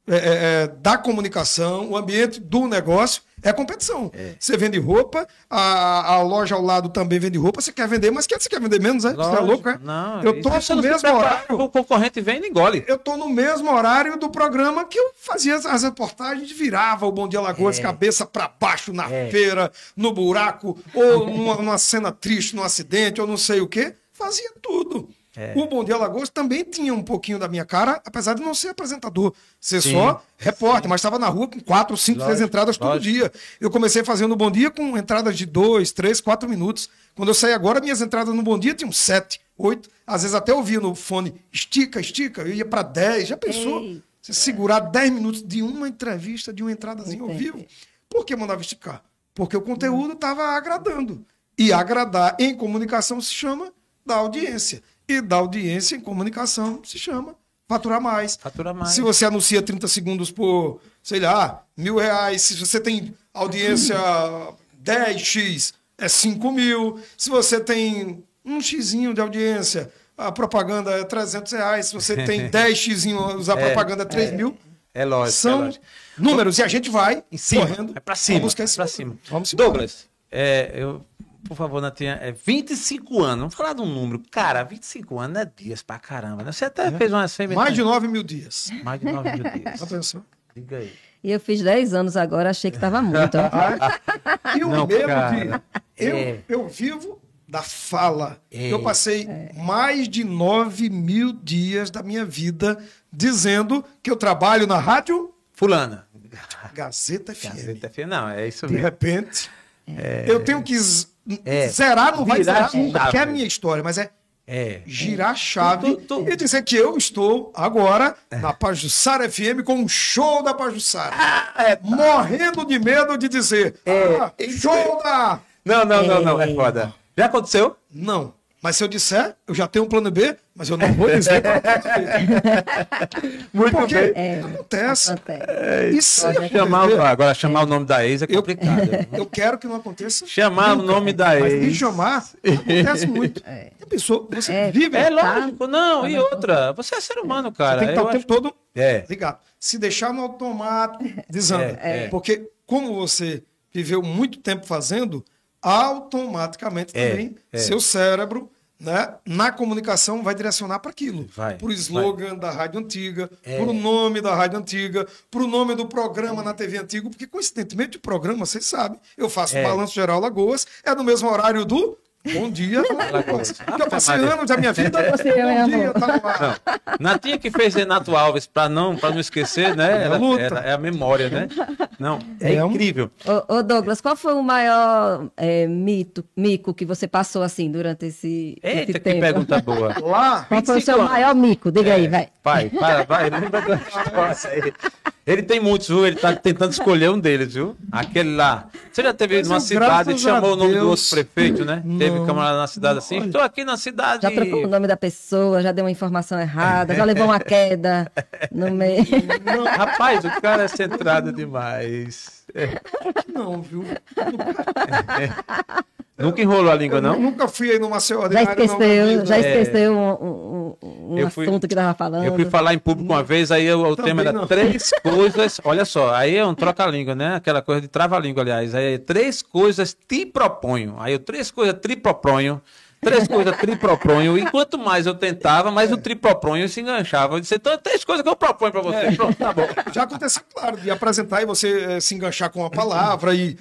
é, é, é, da comunicação, o ambiente do negócio é competição. Você vende roupa, a, a loja ao lado também vende roupa, você quer vender, mas quer, você quer vender menos, é? Você é Lógico. louco, é? Não, eu tô você no mesmo horário. O concorrente vem e engole. Eu tô no mesmo horário do programa que eu fazia as, as reportagens, virava o Bom Dia Lagoas, cabeça para baixo na feira, no buraco, ou numa, numa cena triste, num acidente, ou não sei o quê. Fazia tudo. O Bom Dia Lagoas também tinha um pouquinho da minha cara, apesar de não ser apresentador, ser Sim. só repórter, mas estava na rua com quatro, cinco, três Lógico, entradas todo lógico. dia. Eu comecei fazendo o Bom Dia com entradas de dois, três, quatro minutos. Quando eu saí agora, minhas entradas no Bom Dia tinham sete, oito. Às vezes até eu ouvia no fone, estica, estica. Eu ia para dez. Já pensou? Ei. Você segurar dez minutos de uma entrevista, de uma entradazinha ao vivo. Por que mandava esticar? Porque o conteúdo estava agradando. E agradar em comunicação se chama da audiência. E da audiência em comunicação se chama faturar mais. Faturar mais. Se você anuncia 30 segundos por, sei lá, mil reais, se você tem audiência 10x, é 5 mil. Se você tem um xizinho de audiência, a propaganda é 300 reais. Se você tem 10 xizinho, a propaganda é 3 mil. É lógico. é São lógico. números. E a gente vai Em cima. correndo. É pra cima. Vamos pra número. cima. Vamos embora. Douglas, é, eu, por favor, Natinha, é 25 anos. Vamos falar de um número. Cara, 25 anos é dias pra caramba. né? Você até fez uma fêmea. Mais de 9 mil dias. mais de 9 mil dias. Atenção. Diga aí. E eu fiz 10 anos agora, achei que tava muito. E o Não, cara. filho, eu, É. eu vivo da fala. É. Eu passei mais de 9 mil dias da minha vida dizendo que eu trabalho na rádio Fulana. Gazeta FM. Gazeta FM. Não, é isso De mesmo. repente, eu tenho que É. zerar, não vai zerar, chave. que é a minha história, mas é É. girar a chave Tu- tu- tu- e dizer que eu estou agora na Pajussara FM com um show da Pajussara. é, Morrendo de medo de dizer, ah, show da... Não, não, não, não, é foda. Já aconteceu? Não. Mas se eu disser, eu já tenho um plano B, mas eu não vou dizer qual é. Muito Porque bem. É. acontece. Acontece. E se Chamar, agora, chamar o nome da ex é complicado. eu quero que não aconteça. chamar o nome da Mas me ex. chamar acontece muito. A pessoa, você É. vive, É você lógico, não. E outra, você é ser humano, cara. tem que estar Eu o tempo acho- todo É. ligado. Se deixar no automático, desanda. É, é. Porque como você viveu muito tempo fazendo, automaticamente É, também é. seu cérebro, né, na comunicação vai direcionar para aquilo. Vai, Para o slogan da rádio antiga, É. para o nome da rádio antiga, para o nome do programa na TV antigo, porque coincidentemente o programa, vocês sabem, eu faço É. Balanço Geral Lagoas, é no mesmo horário do Bom Dia. Lagoas. Eu passei anos da minha vida, Você, Bom Dia, tá. Natinha que fez Renato Alves para não, pra não esquecer, né? Ela, ela- é a memória, né? Não, é, É um- incrível. Ô, ô, Douglas, qual foi o maior é, mito, mico que você passou assim durante esse, esse Eita, que tempo? pergunta boa. Lá, Qual foi o 25 seu anos. maior mico? Diga aí, vai. Pai, para, vai, lembra da história aí. Ele tem muitos, viu? Ele tá tentando escolher um deles, viu? Aquele lá. Você já teve Mas numa cidade, chamou o nome do outro prefeito, né? Teve não. camarada na cidade assim. Estou aqui na cidade. Já trocou o nome da pessoa, já deu uma informação errada, já levou uma queda no meio. Rapaz, o cara é centrado demais. É. não, viu? Nunca enrolou a língua, Eu não? nunca fui aí numa Já ordinária. não, esqueceu, já É. esqueceu um, um- um- Eu fui- assunto que tava falando. Eu fui falar em público uma vez, aí o, o Também tema era não. três coisas. Olha só, aí é um troca-língua, né? Aquela coisa de trava-língua, aliás. Aí é três coisas te proponho. Aí eu três coisas te proponho. Três coisas te proponho. E quanto mais eu tentava, mais o triproponho se enganchava. Eu disse, então, três coisas que eu proponho pra você. Pronto, tá bom. Já aconteceu, claro, de apresentar e você eh, se enganchar com uma palavra e.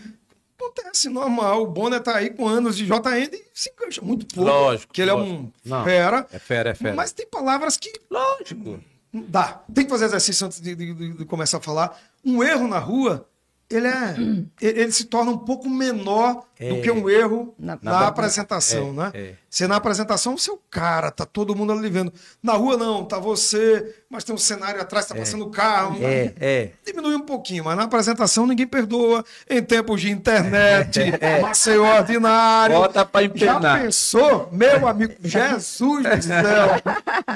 Acontece, normal. O Bonner tá aí com anos de JN e se engancha muito pouco. Lógico, Que ele lógico. é um Não. fera. É fera, é fera. Mas tem palavras que Lógico. dá. Tem que fazer exercício antes de, de- de- começar a falar. Um erro na rua, ele é. ele, se torna um pouco menor. Do que um erro na, Na- na- apresentação, é, né? é. Se na apresentação o seu cara, tá todo mundo ali vendo. Na rua não, tá você, mas tem um cenário atrás, tá passando o carro. É, é. Diminui um pouquinho, mas na apresentação ninguém perdoa. Em tempos de internet, Maceió ordinário. Bota pra Já empenar. pensou, meu amigo? Jesus do céu.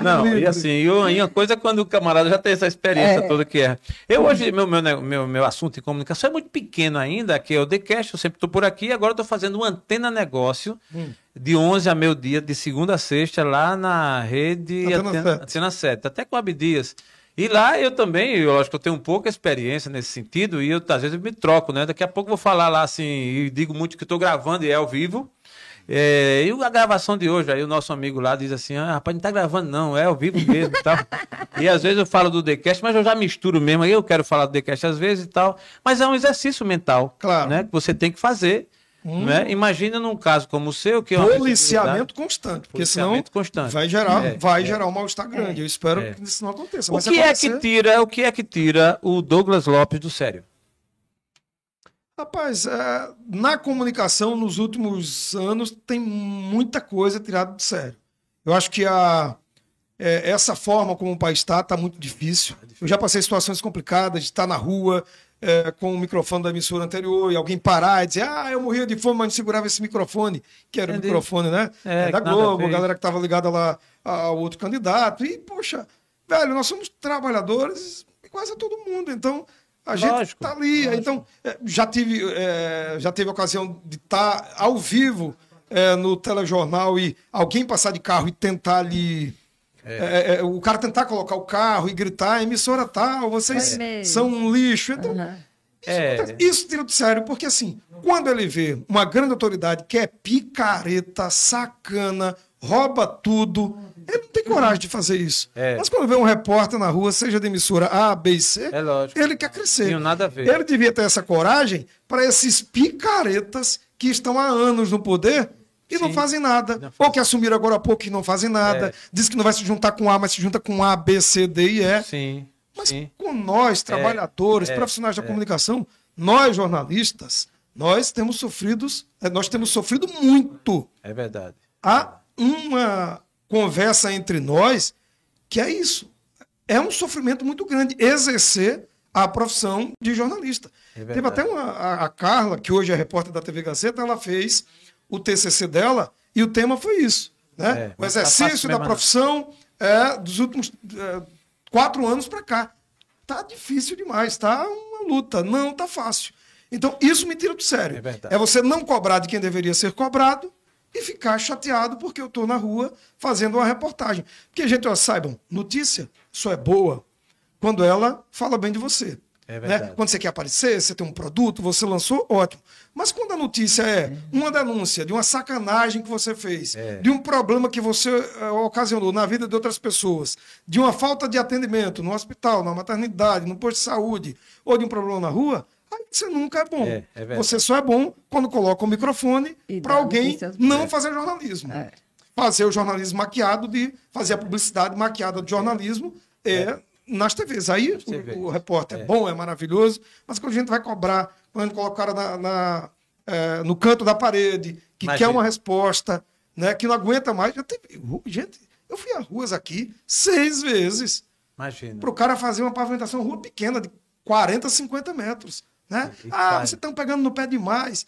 Não, e assim, e uma e uma coisa é quando o camarada já tem essa experiência É. toda que é. Eu hoje, meu, meu, ne- meu, meu assunto de comunicação é muito pequeno ainda, que é o TheCast, eu sempre estou por aqui, agora estou fazendo um antena negócio Hum. de 11 a meio dia, de segunda a sexta, lá na rede Antena Antena, Sete. Antena 7, até com Abdias. E lá eu também, eu acho que eu tenho um pouco experiência nesse sentido, e eu às vezes eu me troco, né? Daqui a pouco eu vou falar lá assim, e digo muito que estou gravando e é ao vivo. É, e a gravação de hoje, aí o nosso amigo lá diz assim: ah, rapaz, não tá gravando, não, é ao vivo mesmo e tal. E às vezes eu falo do TheCast, mas eu já misturo mesmo, aí eu quero falar do TheCast às vezes e tal. Mas é um exercício mental, Claro. né? Que você tem que fazer. Né? Imagina num caso como o seu, que é Policiamento constante, porque senão Policiamento constante. vai gerar, É, vai é. gerar um mal-estar grande. Eu espero É. que isso não aconteça. O Mas que se é acontecer- que tira, o que é que tira o Douglas Lopes do sério? Rapaz, é, na comunicação, nos últimos anos, tem muita coisa tirada de sério. Eu acho que a, é, essa forma como o país está, está muito difícil. Eu já passei situações complicadas de estar na rua é, com o microfone da emissora anterior e alguém parar e dizer, ah, eu morria de fome, mas não segurava esse microfone, que era Entendi. o microfone, né? É, da que nada a Globo, a galera que estava ligada lá ao outro candidato. E, poxa, velho, nós somos trabalhadores quase todo mundo. Então, a gente Lógico, tá ali. Então, é, já tive, é, já teve a ocasião de estar ao vivo é, no telejornal e alguém passar de carro e tentar ali. É, é, o cara tentar colocar o carro e gritar, emissora tal, vocês Foi mesmo. são um lixo. Então, Aham. É, isso tira do sério, porque assim, quando ele vê uma grande autoridade que é picareta, sacana, rouba tudo, ele não tem coragem de fazer isso. É. Mas quando vê um repórter na rua, seja de emissora A, B e C, É ele quer crescer. Tinha nada a ver. Ele devia ter essa coragem para esses picaretas que estão há anos no poder e não Sim. fazem nada. Não Ou que assumiram agora há pouco e não fazem nada. É. Diz que não vai se juntar com A, mas se junta com A, B, C, D e E. sim, Mas sim. com nós, trabalhadores, é, profissionais da é. comunicação, nós jornalistas, nós temos sofrido, nós temos sofrido muito. É verdade. Há uma conversa entre nós, que é isso. É um sofrimento muito grande exercer a profissão de jornalista. É Teve até uma, a, a Carla, que hoje é repórter da TV Gazeta, ela fez o TCC dela e o tema foi isso. Né? É, o tá exercício fácil da profissão é, dos últimos é, quatro anos para cá. Tá difícil demais, tá uma luta. Não tá fácil. Então, isso me tira do sério. É. É você não cobrar de quem deveria ser cobrado e ficar chateado porque eu estou na rua fazendo uma reportagem. Porque, gente, ó, saibam, notícia só é boa quando ela fala bem de você. É né? Quando você quer aparecer, você tem um produto, você lançou, ótimo. Mas quando a notícia é uma denúncia de uma sacanagem que você fez, É. de um problema que você eh, ocasionou na vida de outras pessoas, de uma falta de atendimento no hospital, na maternidade, no posto de saúde, ou de um problema na rua, aí você nunca é bom. É, é você só é bom quando coloca o microfone para alguém não fazer jornalismo. É. Fazer o jornalismo maquiado de fazer a publicidade maquiada de jornalismo é, nas TVs. Aí o- TVs. o, repórter é. bom, é maravilhoso, mas quando a gente vai cobrar, quando coloca o cara na, na, é, no canto da parede, que Imagina. quer uma resposta, né, que não aguenta mais, já teve. Gente, eu fui a ruas aqui seis vezes Imagina. para o cara fazer uma pavimentação rua pequena, de 40, 50 metros. Né? Ah, vocês estão pegando no pé demais.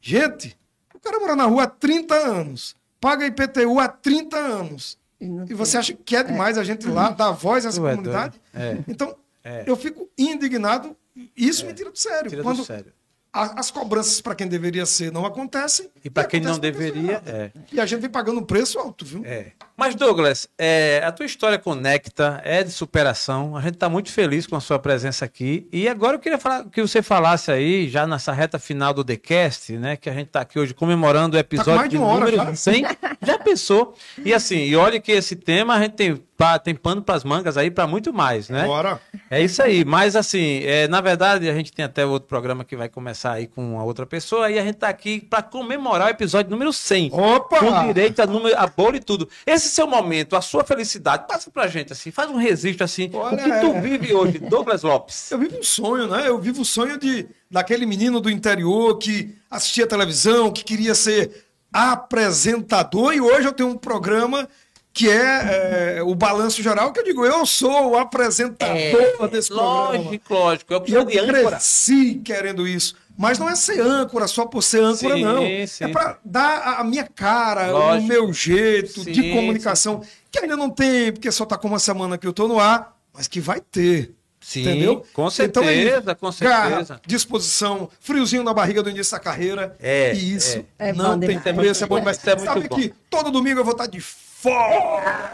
Gente, o cara mora na rua há 30 anos, paga IPTU há 30 anos. E E você acha que é demais a gente lá dar voz a essa Tu é comunidade? É. Então, É. eu fico indignado. Isso me tira do sério. Tira do Quando sério. a- as cobranças para quem deveria ser não acontecem. E para quem não deveria, é. E a gente vem pagando um preço alto, viu? É. Mas, Douglas, é, a tua história conecta, é de superação. A gente está muito feliz com a sua presença aqui. E agora eu queria falar, que você falasse aí, já nessa reta final do TheCast, né? Que a gente está aqui hoje comemorando o episódio mais de de uma hora número já. 100. Já pensou? E assim, e olha que esse tema a gente tem, tem pano para as mangas aí para muito mais, né? Bora. É isso aí, mas assim, é, na verdade a gente tem até outro programa que vai começar aí com uma outra pessoa e a gente tá aqui para comemorar o episódio número 100. Opa! Com direito a, número, a bolo e tudo. Esse seu momento, a sua felicidade, passa pra gente assim, faz um registro assim. Olha, o que tu é. vive hoje, Douglas Lopes? Eu vivo um sonho, né? Eu vivo o sonho de daquele menino do interior que assistia televisão, que queria ser apresentador, e hoje eu tenho um programa que é, é, o Balanço Geral, que eu digo, eu sou o apresentador desse programa. Lógico, lógico. É eu âncora. cresci querendo isso. Mas não é ser âncora só por ser âncora, Sim, não. sim. É para dar a- minha cara, Lógico. o meu jeito de Sim, comunicação, que ainda não tem, porque só tá com uma semana que eu tô no ar, mas que vai ter. Sim, entendeu? com Então é certeza, com certeza. Garra, disposição, friozinho na barriga do início da carreira. É, e isso é. É não bom tem demais. preço, é bom demais. É muito Sabe bom. que todo domingo eu vou estar de fora.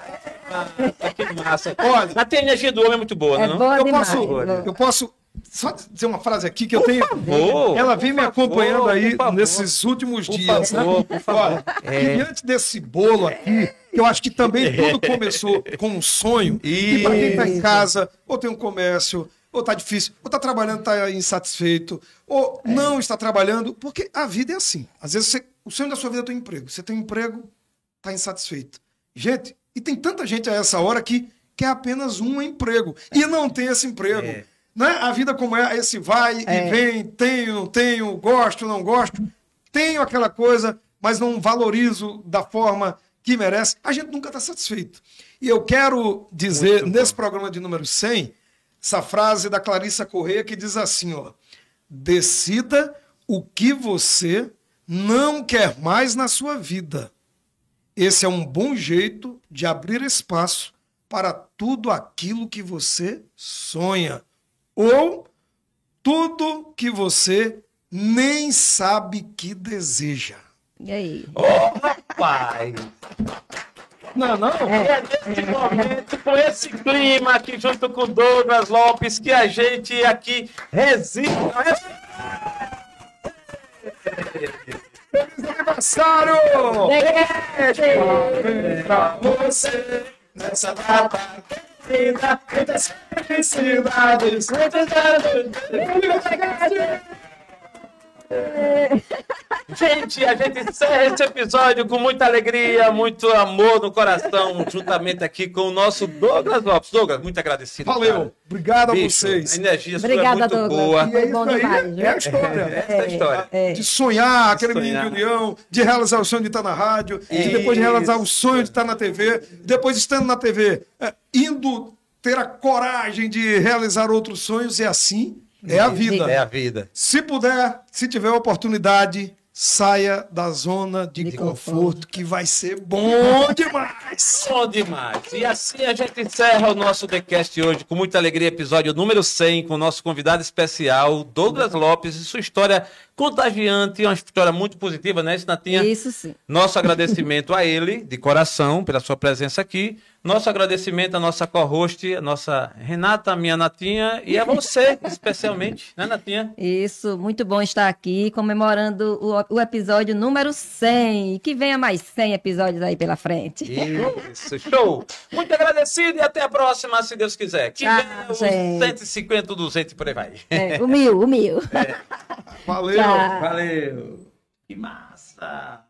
Ah, que massa. Olha, A energia do homem é muito boa, É não? boa eu demais. posso, boa. eu posso só dizer uma frase aqui que eu tenho. favor, ela vem me por favor, acompanhando aí nesses últimos Por dias. favor, né? Olha, É. diante desse bolo aqui, eu acho que também tudo começou com um sonho. E para quem está em casa, ou tem um comércio, ou está difícil, ou está trabalhando, está insatisfeito, ou não está trabalhando, porque a vida é assim. Às vezes você- o sonho da sua vida é ter um emprego. Você tem um emprego, está insatisfeito. Gente, e tem tanta gente a essa hora que quer apenas um emprego e não tem esse emprego. É. Né? A vida como é, esse vai É. e vem, tenho, não tenho, gosto, não gosto, tenho aquela coisa, mas não valorizo da forma que merece. A gente nunca está satisfeito. E eu quero dizer, Muito bom. nesse programa de número 100, essa frase da Clarissa Correia que diz assim, ó, decida o que você não quer mais na sua vida. Esse é um bom jeito de abrir espaço para tudo aquilo que você sonha ou tudo que você nem sabe que deseja. E aí? Ô, rapaz! Não, não. É nesse momento, com esse clima aqui junto com o Douglas Lopes, que a gente aqui resiste. Aniversário! É. Pra você nessa data querida, muitas felicidades, muitas Gente, a gente encerra esse episódio com muita alegria, muito amor no coração, juntamente aqui com o nosso Douglas Lopes. Douglas, muito agradecido. Valeu. cara. Obrigado Bicho, a vocês. A energia sua Obrigada, é muito Douglas. boa. E é isso aí, demais, é a história. Essa é a história. É. De sonhar, aquele Sonhar. menino de união, de realizar o sonho de estar na rádio, de depois de realizar o sonho de estar na TV, depois estando na TV, é, indo ter a coragem de realizar outros sonhos, e assim é a vida. É a vida. Se puder, se tiver oportunidade, saia da zona de, De conforto, conforto. que vai ser bom demais. Bom demais. E assim a gente encerra o nosso TheCast hoje com muita alegria, episódio número 100, com o nosso convidado especial, Douglas Lopes, e sua história contagiante, uma história muito positiva, né, Natinha? Isso sim. Nosso agradecimento a ele, de coração, pela sua presença aqui. Nosso agradecimento à nossa co-host, a nossa Renata, minha Natinha, e a você, especialmente, né, Natinha? Isso, muito bom estar aqui comemorando o, o episódio número 100. Que venha mais 100 episódios aí pela frente. Isso, show! Muito agradecido e até a próxima, se Deus quiser. Que Tchau, venha os gente. 150, 200 e por aí vai. É, o mil, o mil. Valeu. Tchau. Valeu! Que massa!